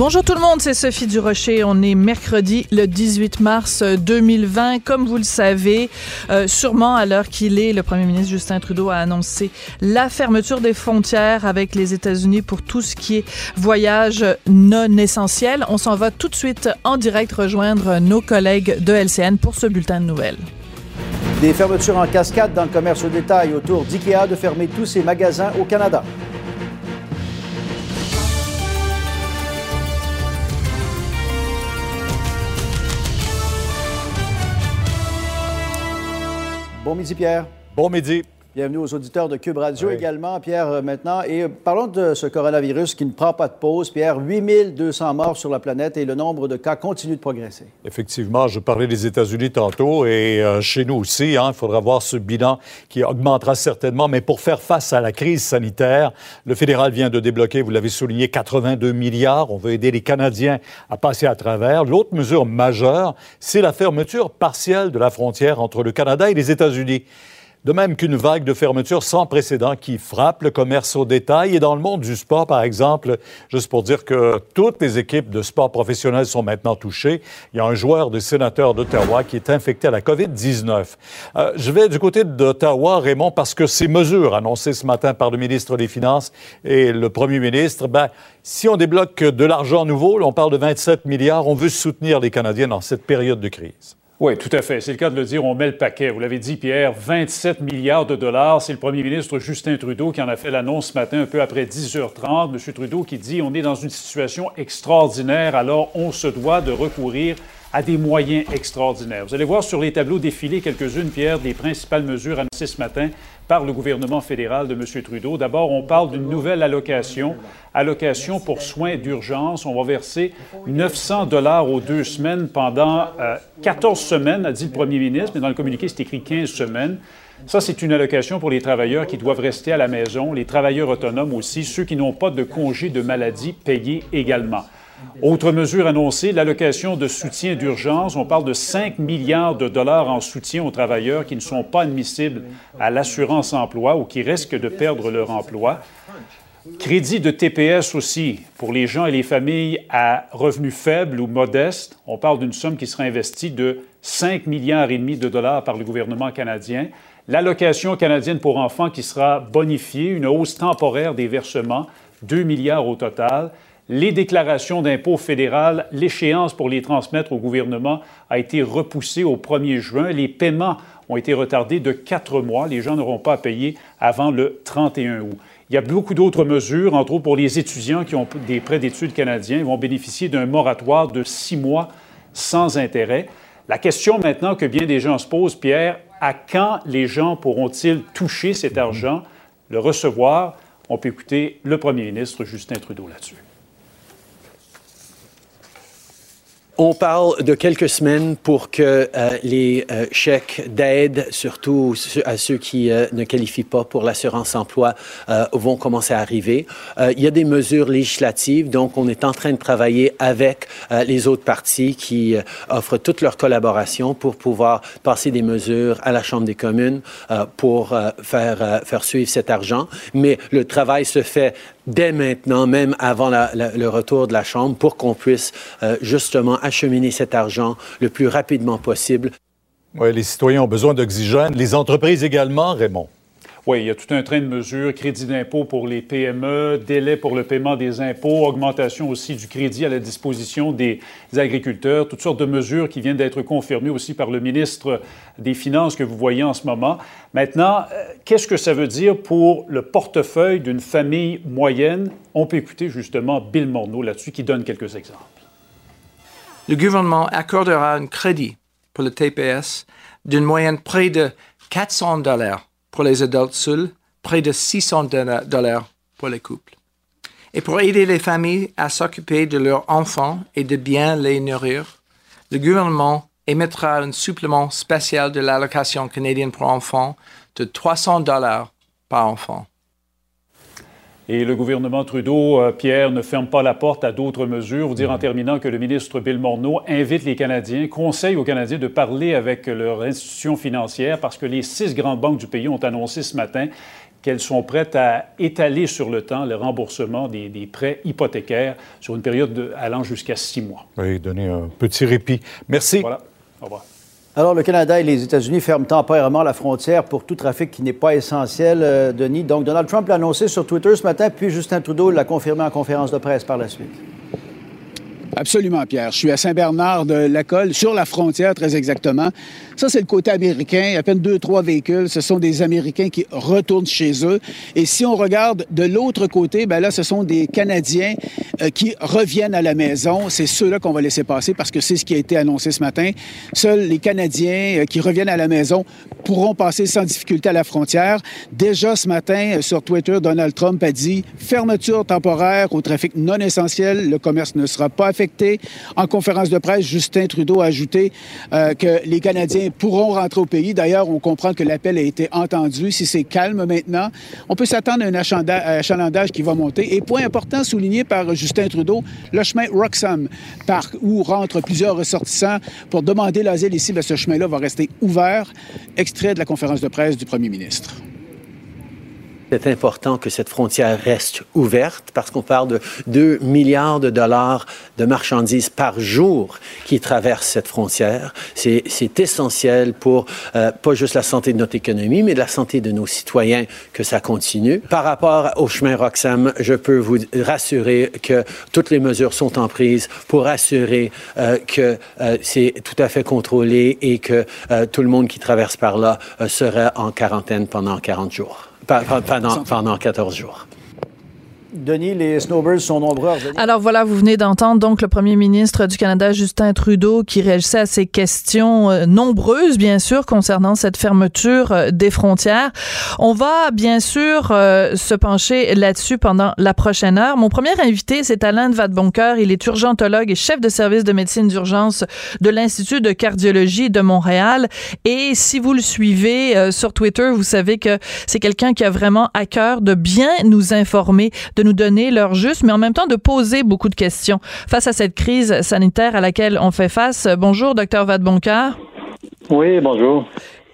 Bonjour tout le monde, c'est Sophie Durocher. On est mercredi le 18 mars 2020. Comme vous le savez, euh, sûrement à l'heure qu'il est, le premier ministre Justin Trudeau a annoncé la fermeture des frontières avec les États-Unis pour tout ce qui est voyage non essentiel. On s'en va tout de suite en direct rejoindre nos collègues de LCN pour ce bulletin de nouvelles. Des fermetures en cascade dans le commerce au détail autour d'IKEA de fermer tous ses magasins au Canada. Bon midi, Pierre. Bon midi. Bienvenue aux auditeurs de Cube Radio également, Pierre, euh, maintenant. Et euh, parlons de ce coronavirus qui ne prend pas de pause. Pierre, 8200 morts sur la planète et le nombre de cas continue de progresser. Effectivement, je parlais des États-Unis tantôt et euh, chez nous aussi, hein, il faudra voir ce bilan qui augmentera certainement. Mais pour faire face à la crise sanitaire, le fédéral vient de débloquer, vous l'avez souligné, 82 milliards. On veut aider les Canadiens à passer à travers. L'autre mesure majeure, c'est la fermeture partielle de la frontière entre le Canada et les États-Unis. De même qu'une vague de fermeture sans précédent qui frappe le commerce au détail. Et dans le monde du sport, par exemple, juste pour dire que toutes les équipes de sport professionnels sont maintenant touchées, il y a un joueur de sénateur d'Ottawa qui est infecté à la COVID-19. Euh, je vais du côté d'Ottawa, Raymond, parce que ces mesures annoncées ce matin par le ministre des Finances et le premier ministre, ben, si on débloque de l'argent nouveau, on parle de 27 milliards, on veut soutenir les Canadiens dans cette période de crise. Oui, tout à fait. C'est le cas de le dire. On met le paquet. Vous l'avez dit, Pierre, 27 milliards de dollars. C'est le premier ministre Justin Trudeau qui en a fait l'annonce ce matin, un peu après 10h30. Monsieur Trudeau qui dit on est dans une situation extraordinaire, alors on se doit de recourir à des moyens extraordinaires. Vous allez voir sur les tableaux défiler quelques-unes, Pierre, des principales mesures annoncées ce matin par le gouvernement fédéral de M. Trudeau. D'abord, on parle d'une nouvelle allocation, allocation pour soins d'urgence. On va verser 900 dollars aux deux semaines pendant 14 euh, semaines, a dit le premier ministre, mais dans le communiqué, c'est écrit 15 semaines. Ça, c'est une allocation pour les travailleurs qui doivent rester à la maison, les travailleurs autonomes aussi, ceux qui n'ont pas de congé de maladie payés également. Autre mesure annoncée, l'allocation de soutien d'urgence. On parle de 5 milliards de dollars en soutien aux travailleurs qui ne sont pas admissibles à l'assurance emploi ou qui risquent de perdre leur emploi. Crédit de TPS aussi pour les gens et les familles à revenus faibles ou modestes. On parle d'une somme qui sera investie de 5 milliards et demi de dollars par le gouvernement canadien. L'allocation canadienne pour enfants qui sera bonifiée, une hausse temporaire des versements, 2 milliards au total les déclarations d'impôts fédérales, l'échéance pour les transmettre au gouvernement a été repoussée au 1er juin. Les paiements ont été retardés de quatre mois. Les gens n'auront pas à payer avant le 31 août. Il y a beaucoup d'autres mesures, entre autres pour les étudiants qui ont des prêts d'études canadiens. Ils vont bénéficier d'un moratoire de six mois sans intérêt. La question maintenant que bien des gens se posent, Pierre, à quand les gens pourront-ils toucher cet argent, le recevoir? On peut écouter le premier ministre Justin Trudeau là-dessus. On parle de quelques semaines pour que euh, les euh, chèques d'aide, surtout à ceux qui euh, ne qualifient pas pour l'assurance emploi, vont commencer à arriver. il y a des mesures législatives, donc on est en train de travailler avec les autres partis qui offrent toute leur collaboration pour pouvoir passer des mesures à la Chambre des communes pour faire, faire suivre cet argent. Mais le travail se fait dès maintenant, même avant le retour de la Chambre, pour qu'on puisse justement acheminer cet argent le plus rapidement possible. Oui, les citoyens ont besoin d'oxygène, les entreprises également, Raymond. Oui, il y a tout un train de mesures, crédit d'impôt pour les PME, délai pour le paiement des impôts, augmentation aussi du crédit à la disposition des agriculteurs, toutes sortes de mesures qui viennent d'être confirmées aussi par le ministre des Finances que vous voyez en ce moment. Maintenant, euh, qu'est-ce que ça veut dire pour le portefeuille d'une famille moyenne? On peut écouter justement Bill Morneau là-dessus qui donne quelques exemples le gouvernement accordera un crédit pour le TPS d'une moyenne près de 400 dollars pour les adultes seuls, près de 600 dollars pour les couples. Et pour aider les familles à s'occuper de leurs enfants et de bien les nourrir, le gouvernement émettra un supplément spécial de l'allocation canadienne pour enfants de 300 dollars par enfant. Et le gouvernement Trudeau, euh, Pierre, ne ferme pas la porte à d'autres mesures. Vous dire en terminant que le ministre Bill Morneau invite les Canadiens, conseille aux Canadiens de parler avec leur institution financière parce que les six grandes banques du pays ont annoncé ce matin qu'elles sont prêtes à étaler sur le temps le remboursement des, prêts hypothécaires sur une période allant jusqu'à six mois. Oui, donner un petit répit. Merci. Voilà. Au revoir. Alors, le Canada et les États-Unis ferment temporairement la frontière pour tout trafic qui n'est pas essentiel, euh, Denis. Donc, Donald Trump l'a annoncé sur Twitter ce matin, puis Justin Trudeau l'a confirmé en conférence de presse par la suite. Absolument, Pierre. Je suis à Saint-Bernard de Lacolle, sur la frontière très exactement. Ça, c'est le côté américain. À peine deux, trois véhicules. Ce sont des Américains qui retournent chez eux. Et si on regarde de l'autre côté, ben là, ce sont des Canadiens euh, qui reviennent à la maison. C'est ceux-là qu'on va laisser passer parce que c'est ce qui a été annoncé ce matin. Seuls les Canadiens euh, qui reviennent à la maison pourront passer sans difficulté à la frontière. Déjà ce matin, euh, sur Twitter, Donald Trump a dit fermeture temporaire au trafic non essentiel. Le commerce ne sera pas affecté en conférence de presse, Justin Trudeau a ajouté que les Canadiens pourront rentrer au pays. D'ailleurs, on comprend que l'appel a été entendu. Si c'est calme maintenant, on peut s'attendre à un achalandage qui va monter. Et point important souligné par Justin Trudeau, le chemin Roxham, par où rentrent plusieurs ressortissants pour demander l'asile ici, bien, ce chemin-là va rester ouvert. Extrait de la conférence de presse du premier ministre. C'est important que cette frontière reste ouverte parce qu'on parle de 2 milliards de dollars de marchandises par jour qui traversent cette frontière. C'est essentiel pour euh, pas juste la santé de notre économie, mais de la santé de nos citoyens que ça continue. Par rapport au chemin Roxham, je peux vous rassurer que toutes les mesures sont en prise pour assurer euh, que euh, c'est tout à fait contrôlé et que tout le monde qui traverse par là sera en quarantaine pendant 40 jours pendant, pendant 14 jours. Denis, les snowbirds sont nombreux. Alors voilà, vous venez d'entendre donc le premier ministre du Canada, Justin Trudeau, qui réagissait à ces questions euh, nombreuses, bien sûr, concernant cette fermeture euh, des frontières. On va bien sûr euh, se pencher là-dessus pendant la prochaine heure. Mon premier invité, c'est Alain Vadeboncoeur. Il est urgentologue et chef de service de médecine d'urgence de l'Institut de cardiologie de Montréal. Et si vous le suivez sur Twitter, vous savez que c'est quelqu'un qui a vraiment à cœur de bien nous informer de nous donner leur juste, mais en même temps de poser beaucoup de questions face à cette crise sanitaire à laquelle on fait face. Bonjour, docteur Vadeboncoeur. Oui, bonjour.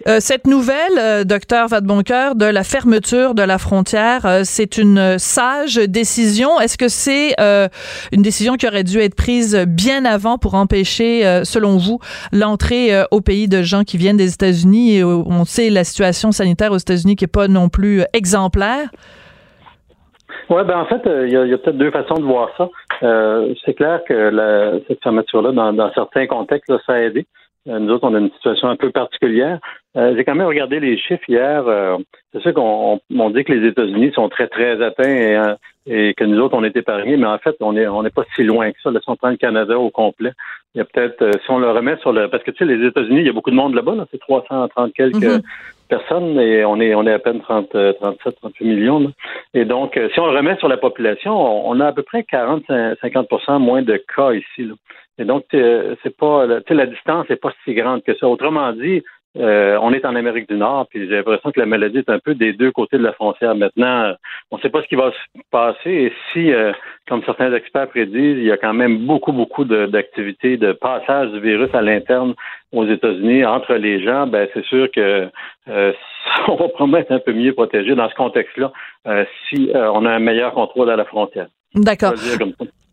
Euh, cette nouvelle, euh, docteur Vadeboncoeur, de la fermeture de la frontière, euh, c'est une sage décision. Est-ce que c'est une décision qui aurait dû être prise bien avant pour empêcher, selon vous, l'entrée au pays de gens qui viennent des États-Unis? on sait la situation sanitaire aux États-Unis qui est pas non plus exemplaire? Oui, ben en fait, euh, il y a, peut-être deux façons de voir ça. Euh, c'est clair que la, cette fermeture-là, dans, certains contextes, ça a aidé. Euh, nous autres, on a une situation un peu particulière. J'ai quand même regardé les chiffres hier. c'est sûr qu'on on dit que les États-Unis sont très, très atteints et, que nous autres, on est épargnés, mais en fait, on n'est on est pas si loin que ça. Là, si on prend le Canada au complet, il y a peut-être, si on le remet sur le... Parce que, tu sais, les États-Unis, il y a beaucoup de monde là-bas, là, c'est 330 quelques... Mm-hmm personnes et on est on est à peine 30, 37, 38 millions. Et donc, euh, si on le remet sur la population, on, a à peu près 40, 50% moins de cas ici. Et donc, c'est pas, la distance n'est pas si grande que ça. Autrement dit, euh, on est en Amérique du Nord, puis j'ai l'impression que la maladie est un peu des deux côtés de la frontière. Maintenant, on ne sait pas ce qui va se passer et si, euh, comme certains experts prédisent, il y a quand même beaucoup, beaucoup d'activités de, passage du virus à l'interne aux États-Unis entre les gens, ben c'est sûr que euh, on va probablement être un peu mieux protégé dans ce contexte-là si on a un meilleur contrôle à la frontière. D'accord.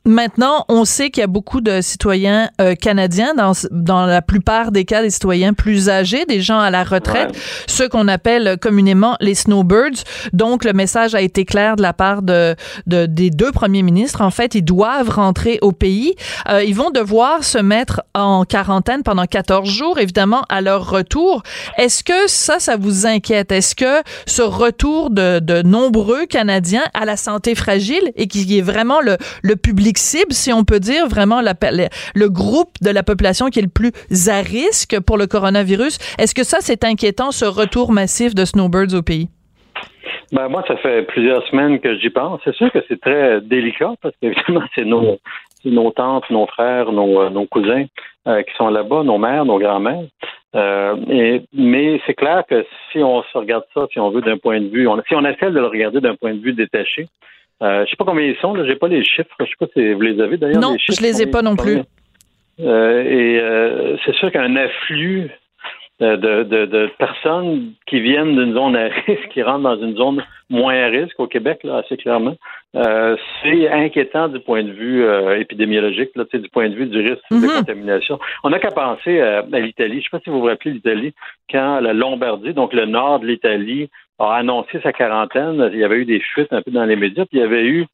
Maintenant, on sait qu'il y a beaucoup de citoyens euh, canadiens, dans, dans la plupart des cas, des citoyens plus âgés, des gens à la retraite, ceux qu'on appelle communément les snowbirds. Donc, le message a été clair de la part de, de des deux premiers ministres. En fait, ils doivent rentrer au pays. Euh, ils vont devoir se mettre en quarantaine pendant 14 jours, évidemment, à leur retour. Est-ce que ça, ça vous inquiète? Est-ce que ce retour de, de nombreux Canadiens à la santé fragile et qui est vraiment le, le public si on peut dire, vraiment le groupe de la population qui est le plus à risque pour le coronavirus. Est-ce que ça, c'est inquiétant, ce retour massif de snowbirds au pays? Ben, moi, ça fait plusieurs semaines que j'y pense. C'est sûr que c'est très délicat parce qu'évidemment, c'est nos, nos tantes, nos frères, nos, euh, nos cousins euh, qui sont là-bas, nos mères, nos grands-mères. Euh, mais c'est clair que si on se regarde ça, si on veut d'un point de vue, si on essaie de le regarder d'un point de vue détaché, euh, je sais pas combien ils sont, j'ai pas les chiffres, je sais pas si vous les avez d'ailleurs. Non, je les ai pas non plus. Euh, et euh, c'est sûr qu'un afflux de, de, de, personnes qui viennent d'une zone à risque, qui rentrent dans une zone moins à risque au Québec, là, assez clairement, euh, c'est inquiétant du point de vue euh, épidémiologique, là, du point de vue du risque de Mhm. contamination. On n'a qu'à penser à, à l'Italie. Je ne sais pas si vous vous rappelez l'Italie, quand la Lombardie, donc le nord de l'Italie, a annoncé sa quarantaine, il y avait eu des fuites un peu dans les médias, puis il y avait eu,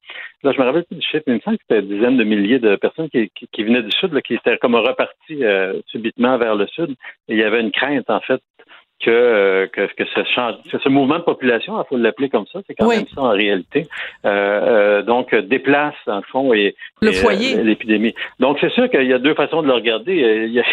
là je me rappelle plus du chiffre, mais il me semble que c'était dizaines de milliers de personnes qui, venaient du sud, qui étaient comme reparties euh, subitement vers le sud. Et il y avait une crainte, en fait, que, euh, que, que ce, change, ce mouvement de population, il faut l'appeler comme ça, c'est quand Oui. même ça en réalité, euh, euh, donc déplace, dans le fond, et, Le et, foyer. euh, l'épidémie. Donc, c'est sûr qu'il y a deux façons de le regarder. Il y a,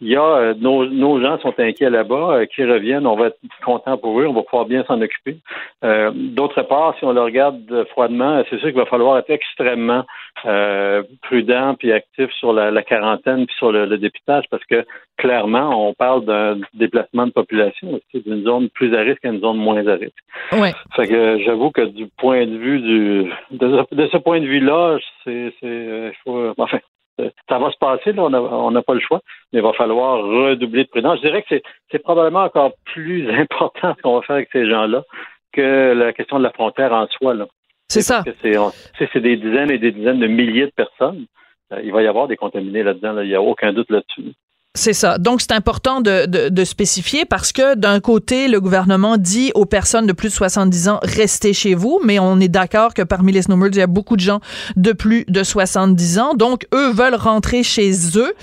il y a euh, nos, nos gens sont inquiets là-bas, qui reviennent, on va être content pour eux, on va pouvoir bien s'en occuper. Euh, D'autre part, si on le regarde froidement, c'est sûr qu'il va falloir être extrêmement euh, prudent puis actif sur la, la quarantaine puis sur le, le dépistage parce que clairement, on parle d'un déplacement de population aussi, d'une zone plus à risque à une zone moins à risque. Ouais. Fait que euh, j'avoue que du point de vue du de, ce- de ce point de vue-là, c'est c'est euh, faut enfin euh, ça va se passer, là, on n'a pas le choix, mais il va falloir redoubler de prudence. Je dirais que c'est probablement encore plus important ce qu'on va faire avec ces gens-là que la question de la frontière en soi. Là. C'est ça. C'est des dizaines et des dizaines de milliers de personnes. Euh, il va y avoir des contaminés là-dedans, là. il n'y a aucun doute là-dessus. C'est ça. Donc, c'est important de, de, de spécifier parce que d'un côté, le gouvernement dit aux personnes de plus de 70 ans, restez chez vous, mais on est d'accord que parmi les snowbirds, il y a beaucoup de gens de plus de 70 ans. Donc, eux veulent rentrer chez eux,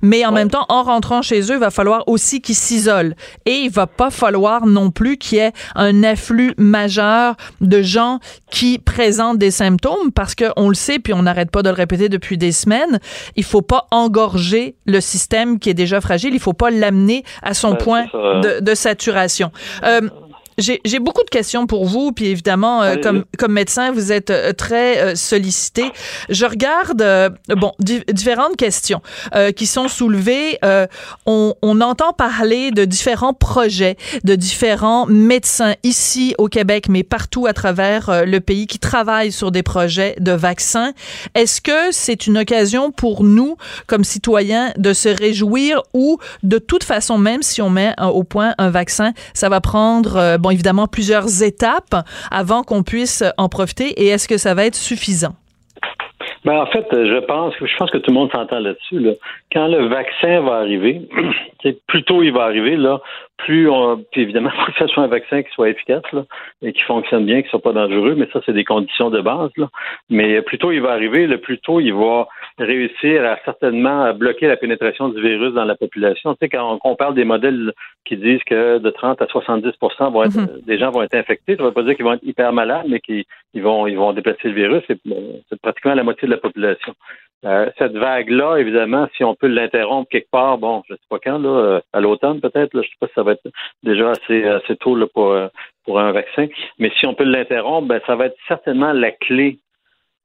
mais en même temps, en rentrant chez eux, il va falloir aussi qu'ils s'isolent. Et il va pas falloir non plus qu'il y ait un afflux majeur de gens qui présentent des symptômes parce que on le sait, puis on n'arrête pas de le répéter depuis des semaines, il faut pas engorger le système qui est déjà fragile, il faut pas l'amener à son Ouais, point de, de saturation. Euh, j'ai beaucoup de questions pour vous, puis évidemment, euh, comme, comme médecin, vous êtes euh, très euh, sollicité. Je regarde, bon, di- différentes questions qui sont soulevées. On, on entend parler de différents projets, de différents médecins ici au Québec, mais partout à travers le pays qui travaillent sur des projets de vaccins. Est-ce que c'est une occasion pour nous, comme citoyens, de se réjouir ou de toute façon, même si on met au point un vaccin, ça va prendre, euh, évidemment, plusieurs étapes avant qu'on puisse en profiter et est-ce que ça va être suffisant? Ben, en fait, je pense que je pense que tout le monde s'entend là-dessus. Là. Quand le vaccin va arriver, plus tôt il va arriver, là, plus on, puis évidemment, il faut que ce soit un vaccin qui soit efficace et qui fonctionne bien, qui soit pas dangereux, mais ça, c'est des conditions de base. Mais plus tôt il va arriver, le plus tôt il va réussir à certainement à bloquer la pénétration du virus dans la population. Tu sais, quand on, parle des modèles qui disent que de 30 à 70 vont être, Mhm. des gens vont être infectés, ça ne veut pas dire qu'ils vont être hyper malades, mais qu'ils ils vont, ils vont déplacer le virus. C'est c'est pratiquement la moitié de la population. Euh, cette vague-là, évidemment, si on peut l'interrompre quelque part, bon, je sais pas quand, là, euh, à l'automne peut-être, je sais pas si ça va être déjà assez, assez tôt là, pour, euh, pour un vaccin, mais si on peut l'interrompre, ben, ça va être certainement la clé euh,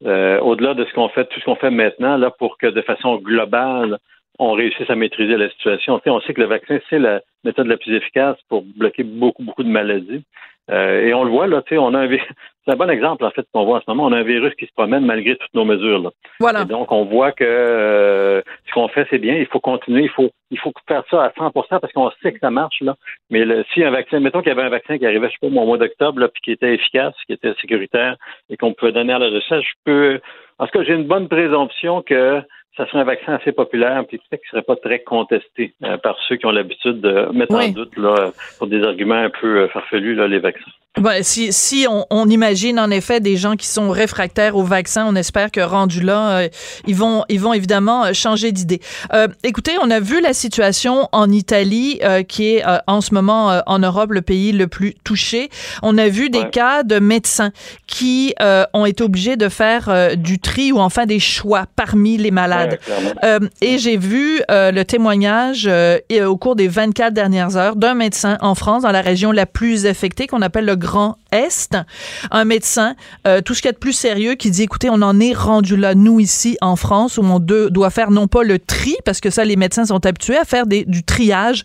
au-delà de ce qu'on fait, tout ce qu'on fait maintenant, là, pour que de façon globale, on réussisse à maîtriser la situation. On sait que le vaccin, c'est la méthode la plus efficace pour bloquer beaucoup, beaucoup de maladies. Euh, et on le voit, là, tu sais, on a un c'est un bon exemple, en fait, qu'on voit en ce moment. On a un virus qui se promène malgré toutes nos mesures. Là. Voilà. Et donc, on voit que euh, ce qu'on fait, c'est bien. Il faut continuer. Il faut, il faut faire ça à 100% parce qu'on sait que ça marche. Là. Mais le, si un vaccin, mettons qu'il y avait un vaccin qui arrivait, je sais pas, au mois d'octobre, puis qui était efficace, qui était sécuritaire et qu'on pouvait donner à la recherche, je peux. En tout cas, j'ai une bonne présomption que ça serait un vaccin assez populaire, puis peut-être qu'il ne serait pas très contesté euh, par ceux qui ont l'habitude de mettre Oui. en doute là, pour des arguments un peu euh, farfelus là, les vaccins. Ben, si si on, on imagine en effet des gens qui sont réfractaires au vaccin, on espère que rendu là, euh, ils vont ils vont évidemment euh, changer d'idée. Euh, écoutez, on a vu la situation en Italie euh, qui est euh, en ce moment euh, en Europe le pays le plus touché. On a vu des Ouais. cas de médecins qui euh, ont été obligés de faire euh, du tri ou enfin des choix parmi les malades. Ouais. Euh, et j'ai vu euh, le témoignage au cours des 24 dernières heures d'un médecin en France, dans la région la plus affectée, qu'on appelle le Grand Est. Un médecin, euh, tout ce qu'il y a de plus sérieux, qui dit, écoutez, on en est rendu là, nous, ici, en France, où on doit faire non pas le tri, parce que ça, les médecins sont habitués à faire des, du triage,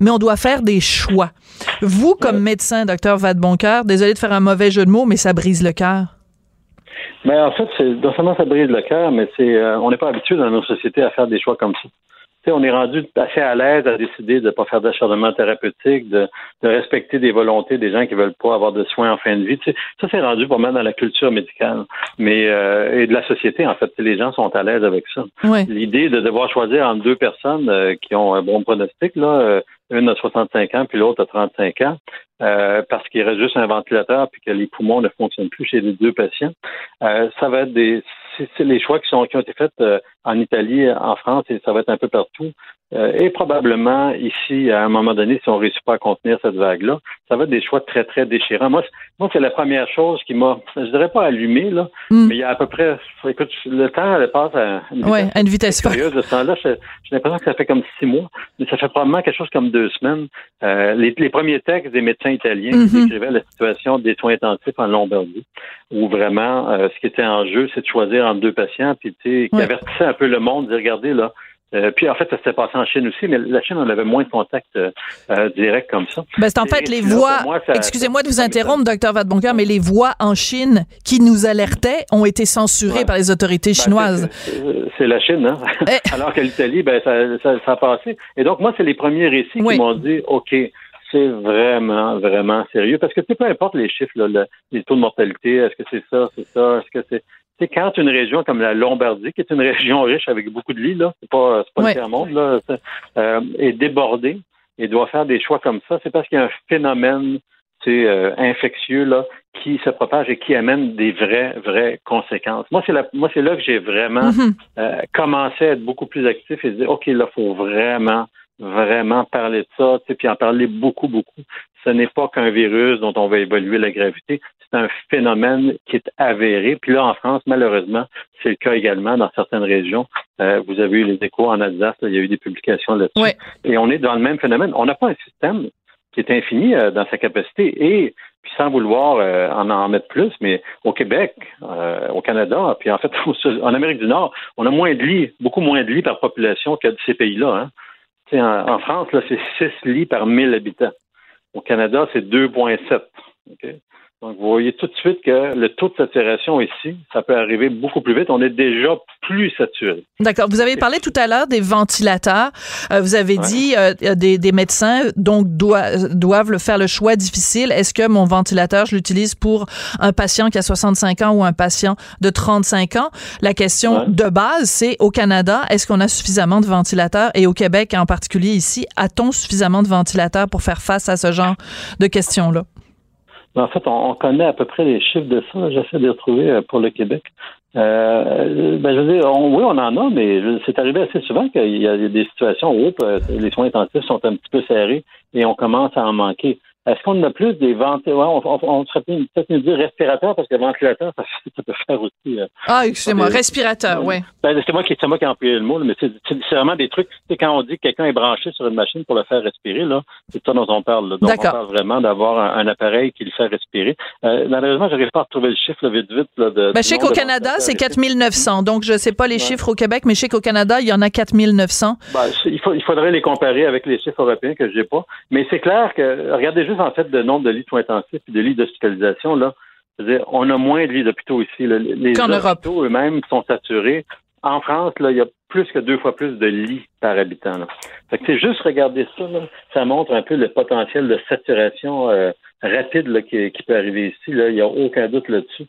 mais on doit faire des choix. Vous, comme médecin, docteur Vadeboncoeur, désolé de faire un mauvais jeu de mots, mais ça brise le cœur. Mais en fait, non seulement ça brise le cœur, mais c'est euh, on n'est pas habitué dans nos sociétés à faire des choix comme ça on est rendu assez à l'aise à décider de ne pas faire d'acharnement thérapeutique, de, respecter des volontés des gens qui veulent pas avoir de soins en fin de vie. ça, c'est rendu pas mal dans la culture médicale, mais euh, et de la société en fait. Les gens sont à l'aise avec ça. L'idée de devoir choisir entre deux personnes euh, qui ont un bon pronostic là, euh, une a 65 ans puis l'autre a 35 ans, parce qu'il reste juste un ventilateur puis que les poumons ne fonctionnent plus chez les deux patients. ça va être des c'est les choix qui, sont, qui ont été faits euh, en Italie, en France, et ça va être un peu partout. Euh, et probablement ici, à un moment donné, si on ne réussit pas à contenir cette vague-là, ça va être des choix très, très déchirants. Moi, moi c'est la première chose qui m'a, je dirais pas allumé, là, hmm. mais il y a à peu près, écoute, le temps elle passe à une vitesse, à une vitesse curieuse. De ce temps-là, j'ai l'impression que ça fait comme six mois, mais ça fait probablement quelque chose comme deux semaines. Euh, les, les, premiers textes des médecins italiens qui hmm. décrivaient la situation des soins intensifs en Lombardie, où vraiment, ce qui était en jeu, c'est de choisir entre deux patients, puis tu sais, qui avertissait un peu le monde, de regardez là, euh, puis en fait, ça s'était passé en Chine aussi, mais la Chine, on avait moins de contacts euh, euh directs comme ça. Ben, c'est en fait les voix. Excusez-moi de vous interrompre, docteur Vadeboncoeur, mais les voix en Chine qui nous alertaient ont été censurées par les autorités ben, chinoises. c'est la Chine, hein? Eh. Alors que l'Italie, ben ça, ça, ça, a passé. Et donc moi, c'est les premiers récits qui m'ont dit, ok. C'est vraiment, vraiment sérieux. Parce que peu importe les chiffres, là, les taux de mortalité, est-ce que c'est ça, c'est ça, est-ce que c'est c'est quand une région comme la Lombardie, qui est une région riche avec beaucoup de lits, là, c'est pas, pas le tiers-monde, là, euh, est débordée et doit faire des choix comme ça, c'est parce qu'il y a un phénomène euh, infectieux là, qui se propage et qui amène des vraies, vraies conséquences. Moi, c'est là, moi, c'est là que j'ai vraiment mm-hmm. euh, commencé à être beaucoup plus actif et dire, OK, là, il faut vraiment vraiment parler de ça, puis en parler beaucoup, beaucoup. Ce n'est pas qu'un virus dont on va évaluer la gravité, c'est un phénomène qui est avéré. Puis là, en France, malheureusement, c'est le cas également dans certaines régions. Euh, vous avez eu les échos en Alsace, il y a eu des publications là-dessus. Et on est dans le même phénomène. On n'a pas un système qui est infini euh, dans sa capacité. Et puis sans vouloir euh, en en mettre plus, mais au Québec, au Canada, puis en fait en Amérique du Nord, on a moins de lits, beaucoup moins de lits par population que de ces pays-là. Hein. En, France, là, c'est 6 lits par 1000 habitants. Au Canada, c'est 2,7. Donc, vous voyez tout de suite que le taux de saturation ici, ça peut arriver beaucoup plus vite. On est déjà plus saturé. D'accord. Vous avez parlé tout à l'heure des ventilateurs. Euh, vous avez dit euh, des, des, médecins donc doivent le faire le choix difficile. Est-ce que mon ventilateur, je l'utilise pour un patient qui a 65 ans ou un patient de 35 ans? La question de base, c'est au Canada, est-ce qu'on a suffisamment de ventilateurs? Et au Québec, en particulier ici, a-t-on suffisamment de ventilateurs pour faire face à ce genre de questions-là? En fait, on, connaît à peu près les chiffres de ça. J'essaie de les retrouver euh, pour le Québec. Euh, ben, je veux dire, oui, on en a, mais c'est arrivé assez souvent qu'il y a des situations où euh, les soins intensifs sont un petit peu serrés et on commence à en manquer. Est-ce qu'on a plus des ventilateurs? on, on, serait peut-être mieux dire respirateur parce que ventilateur, ça, ça peut faire aussi. Euh, ah, excusez-moi, respirateur, oui. Ben, c'est moi qui c'est moi qui ai employé le mot, mais c'est vraiment des trucs. C'est quand on dit que quelqu'un est branché sur une machine pour le faire respirer, là, c'est ça dont on parle. Là. Donc on parle vraiment d'avoir un, appareil qui le fait respirer. Euh, malheureusement, j'arrive pas à retrouver le chiffre là, vite vite. Là, de, ben, je sais qu'au Canada, c'est 4900. Donc je sais pas les chiffres au Québec, mais je sais qu'au Canada, il y en a 4900. Ben, il, faut, il faudrait les comparer avec les chiffres européens que j'ai pas. Mais c'est clair que regardez juste en fait le nombre de lits intensifs et de lits d'hospitalisation, là, on a moins de lits d'hôpitaux ici. Les hôpitaux eux-mêmes sont saturés. En France, là, il y a plus que deux fois plus de lits par habitant. Là. c'est juste regarder ça, ça montre un peu le potentiel de saturation euh, rapide qui, peut arriver ici. Il n'y a aucun doute là-dessus.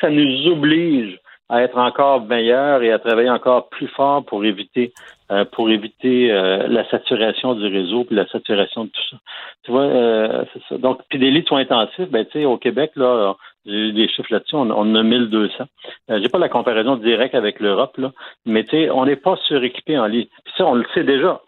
ça nous oblige à être encore meilleur et à travailler encore plus fort pour éviter euh, pour éviter euh, la saturation du réseau puis la saturation de tout ça. Tu vois, euh, c'est ça. Donc, puis des lits de soins intensifs, ben tu sais, au Québec là, j'ai des chiffres là-dessus, on, on a 1200. Euh, j'ai pas la comparaison directe avec l'Europe là, mais tu sais, on n'est pas suréquipé en lits. Puis ça, on le sait déjà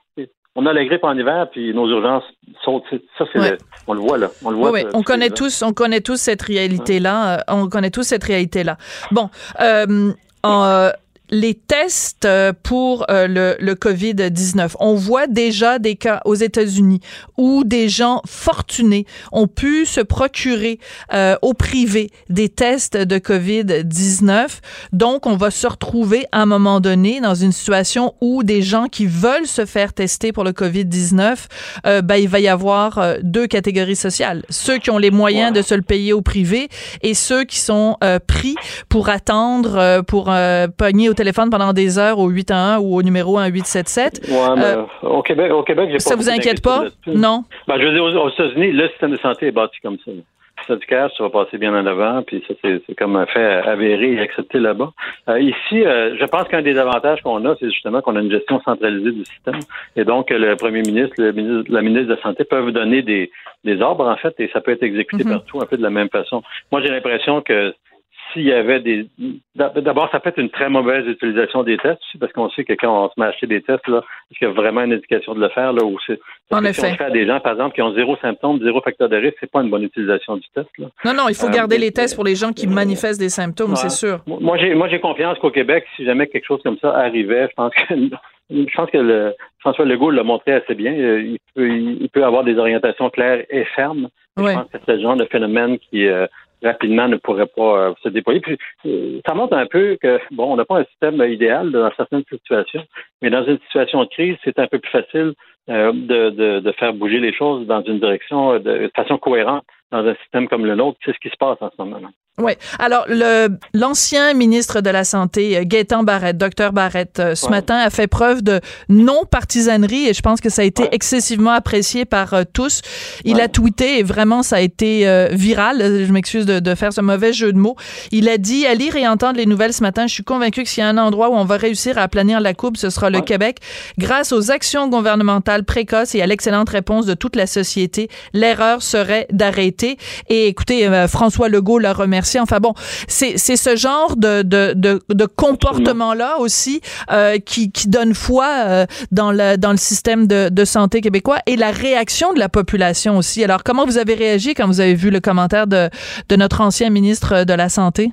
on a la grippe en hiver, puis nos urgences sautent. Ça, c'est on le voit là. On le voit. Oui, on connaît tous, on connaît tous cette réalité-là. On connaît tous cette réalité-là. Bon, euh, euh, les tests euh, pour euh, le, le COVID-19. On voit déjà des cas aux États-Unis où des gens fortunés ont pu se procurer euh, au privé des tests de COVID-19. Donc, on va se retrouver à un moment donné dans une situation où des gens qui veulent se faire tester pour le COVID-19, euh, ben, il va y avoir deux catégories sociales. Ceux qui ont les moyens de se le payer au privé et ceux qui sont pris pour attendre, pour pogner au téléphone pendant des heures au 811 ou au numéro 1877. Ouais, mais, Euh, au Québec, au Québec, j'ai pas ça vous inquiète pas? Non? Ben, je veux dire, aux, États-Unis, le système de santé est bâti comme ça. Ça du cash, ça va passer bien en avant, puis ça, c'est comme un fait avéré et accepté là-bas. Euh, ici, euh, je pense qu'un des avantages qu'on a, c'est justement qu'on a une gestion centralisée du système. Et donc, le premier ministre, le ministre la ministre de la Santé peuvent donner des, des ordres, en fait, et ça peut être exécuté Mhm. partout un peu de la même façon. Moi, j'ai l'impression que s'il y avait des... D'abord, ça peut être une très mauvaise utilisation des tests, aussi, parce qu'on sait que quand on se met à acheter des tests, là, est-ce qu'il y a vraiment une éducation de le faire, là, ou c'est... En que Si effet. on le fait à des gens, par exemple, qui ont zéro symptôme, zéro facteur de risque, c'est pas une bonne utilisation du test, là. Non, non, il faut Euh, garder les tests pour les gens qui manifestent des symptômes, Ouais. c'est sûr. Moi, j'ai, moi, j'ai confiance qu'au Québec, si jamais quelque chose comme ça arrivait, je pense que, je pense que le, François Legault l'a montré assez bien. Euh, Il peut, il peut avoir des orientations claires et fermes. Ouais. Je pense que c'est le genre de phénomène qui, euh, rapidement ne pourrait pas euh, se déployer. Puis, euh, ça montre un peu que, bon, on n'a pas un système idéal dans certaines situations, mais dans une situation de crise, c'est un peu plus facile euh, de, de, de faire bouger les choses dans une direction euh, de, de façon cohérente dans un système comme le nôtre. C'est ce qui se passe en ce moment. Oui. Alors, le, l'ancien ministre de la Santé, euh, Gaétan Barrette, docteur Barrette, euh, ce Ouais. matin a fait preuve de non-partisanerie et je pense que ça a été Ouais. excessivement apprécié par euh, tous. Il Ouais. a tweeté et vraiment, ça a été euh, viral. Je m'excuse de, de faire ce mauvais jeu de mots. Il a dit, à lire et entendre les nouvelles ce matin, je suis convaincu que s'il y a un endroit où on va réussir à aplanir la courbe, ce sera le. Québec. Grâce aux actions gouvernementales précoces et à l'excellente réponse de toute la société, l'erreur serait d'arrêter. Et écoutez, euh, François Legault l'a remercié. Enfin bon, c'est ce genre de, de, de, de comportement-là aussi euh, qui, qui donne foi euh, dans, le, dans le système de, de santé québécois et la réaction de la population aussi. Alors, comment vous avez réagi quand vous avez vu le commentaire de, de notre ancien ministre de la Santé?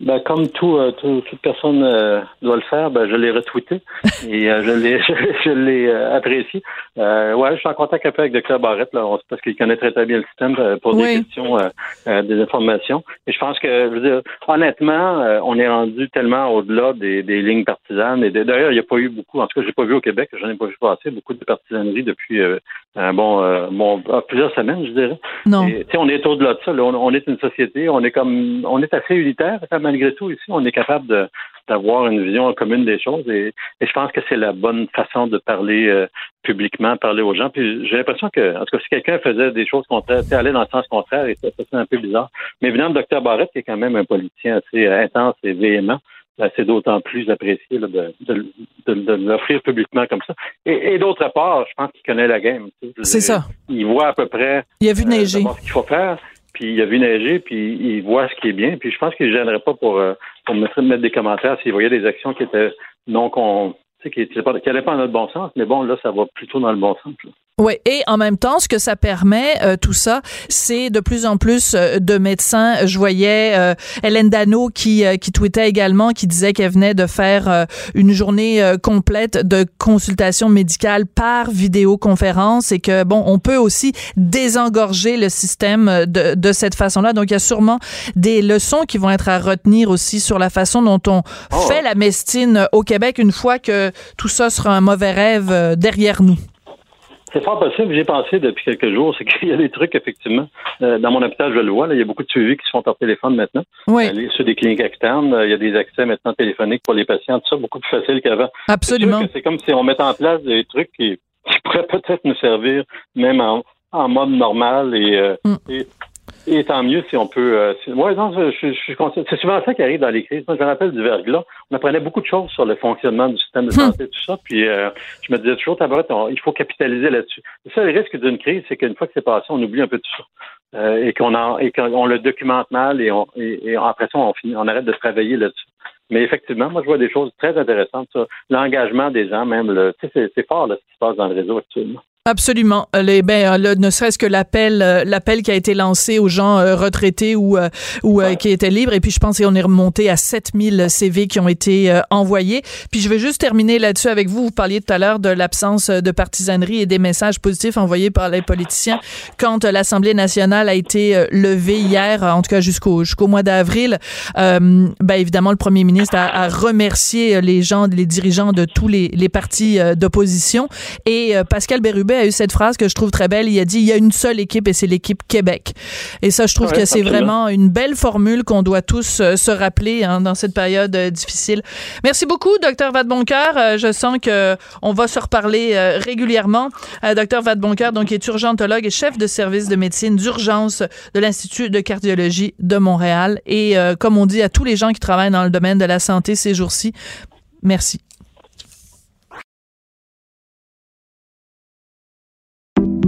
Ben, comme tout, euh, tout- toute personne euh, doit le faire, ben, je l'ai retweeté et euh, je l'ai je, je l'ai euh, apprécié. Euh, ouais, je suis en contact un peu avec Dr Barrett là, parce qu'il connaît très très bien le système pour Oui. des questions, des informations. Et je pense que, je veux dire, honnêtement, euh, on est rendu tellement au-delà des, des lignes partisanes. Et d'ailleurs, il n'y a pas eu beaucoup, en tout cas, j'ai pas vu au Québec, j'en ai pas vu passer beaucoup de partisanerie depuis euh, un bon, euh, bon ah, plusieurs semaines, je dirais. Non. Et, on est au-delà de ça. là. On, on est une société, on est comme, on est assez unitaire. Malgré tout, ici, on est capable d'avoir une vision commune des choses. Et, et je pense que c'est la bonne façon de parler euh, publiquement, parler aux gens. Puis j'ai l'impression que, en tout cas, si quelqu'un faisait des choses contraires, allait dans le sens contraire, et ça, c'est un peu bizarre. Mais venant de Dr Barrett, qui est quand même un politicien assez euh, intense et véhément, ben, c'est d'autant plus apprécié là, de, de, de, de l'offrir publiquement comme ça. Et, et d'autre part, je pense qu'il connaît la game. tu sais. C'est ça. Il voit à peu près Il a vu euh, neiger. ce qu'il faut faire. Puis il a vu neiger, puis il voit ce qui est bien. Puis je pense qu'il ne gênerait pas pour, euh, pour mettre, mettre des commentaires s'il voyait des actions qui étaient non qu'on qui n'allaient pas, pas dans le bon sens. Mais bon, là, ça va plutôt dans le bon sens. là. Oui, et en même temps, ce que ça permet, euh, tout ça, c'est de plus en plus euh, de médecins. Je voyais euh, Hélène Dano qui, euh, qui tweetait également, qui disait qu'elle venait de faire euh, une journée euh, complète de consultation médicale par vidéoconférence et que, bon, on peut aussi désengorger le système de, de cette façon-là. Donc, il y a sûrement des leçons qui vont être à retenir aussi sur la façon dont on Oh. fait la mestine au Québec une fois que tout ça sera un mauvais rêve derrière nous. C'est fort possible. J'ai pensé depuis quelques jours, c'est qu'il y a des trucs, effectivement. Euh, dans mon hôpital, je le vois, là, il y a beaucoup de suivis qui se font par téléphone maintenant. Oui, Aller sur des cliniques externes, euh, il y a des accès maintenant téléphoniques pour les patients, tout ça, beaucoup plus facile qu'avant. Absolument. C'est comme si on mettait en place des trucs qui, qui pourraient peut-être nous servir même en, en mode normal et, euh, Mm. et, et tant mieux si on peut. Euh, si- ouais, non, je, je, je. C'est souvent ça qui arrive dans les crises. Moi, je me rappelle du verglas. On apprenait beaucoup de choses sur le fonctionnement du système de santé, tout ça. Puis euh, je me disais toujours, tabarouette, on- il faut capitaliser là-dessus. Le seul risque d'une crise, c'est qu'une fois que c'est passé, on oublie un peu tout ça. Euh, et qu'on en, et qu'on le documente mal et, on, et, et après ça, on, finit, on arrête de travailler là-dessus. Mais effectivement, moi, je vois des choses très intéressantes l'engagement des gens, même. Le, c'est, c'est fort là, ce qui se passe dans le réseau actuellement. Absolument. Euh, les, ben, euh, ne serait-ce que l'appel, euh, l'appel qui a été lancé aux gens retraités ou, ou qui étaient libres. Et puis, je pense qu'on est remonté à 7000 CV qui ont été envoyés. Puis, je vais juste terminer là-dessus avec vous. Vous parliez tout à l'heure de l'absence de partisanerie et des messages positifs envoyés par les politiciens quand l'Assemblée nationale a été levée hier, en tout cas jusqu'au jusqu'au mois d'avril. ben, évidemment, le premier ministre a, a, remercié les gens, les dirigeants de tous les, les partis d'opposition. Et Pascal Bérubé a eu cette phrase que je trouve très belle. Il a dit il y a une seule équipe et c'est l'équipe Québec. Et ça, je trouve que c'est vraiment une belle formule qu'on doit tous euh, se rappeler hein, dans cette période euh, difficile. Merci beaucoup, docteur Vadeboncoeur. Euh, je sens que on va se reparler régulièrement. docteur Vadeboncoeur, donc, est urgentologue et chef de service de médecine d'urgence de l'Institut de cardiologie de Montréal. Et comme on dit à tous les gens qui travaillent dans le domaine de la santé ces jours-ci, merci.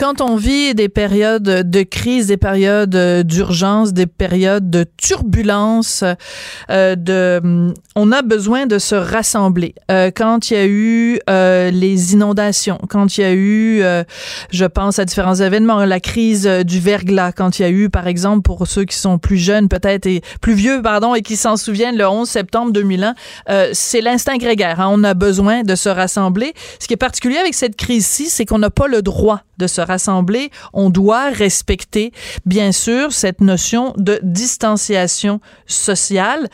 quand on vit des périodes de crise, des périodes d'urgence, des périodes de turbulence, euh, de, on a besoin de se rassembler. Euh, quand il y a eu euh, les inondations, quand il y a eu, euh, je pense à différents événements, la crise du verglas, quand il y a eu, par exemple, pour ceux qui sont plus jeunes peut-être et plus vieux, pardon, et qui s'en souviennent, le 11 septembre 2001, c'est l'instinct grégaire. Hein. On a besoin de se rassembler. Ce qui est particulier avec cette crise-ci, c'est qu'on n'a pas le droit de se rassembler, on doit respecter, bien sûr, cette notion de distanciation sociale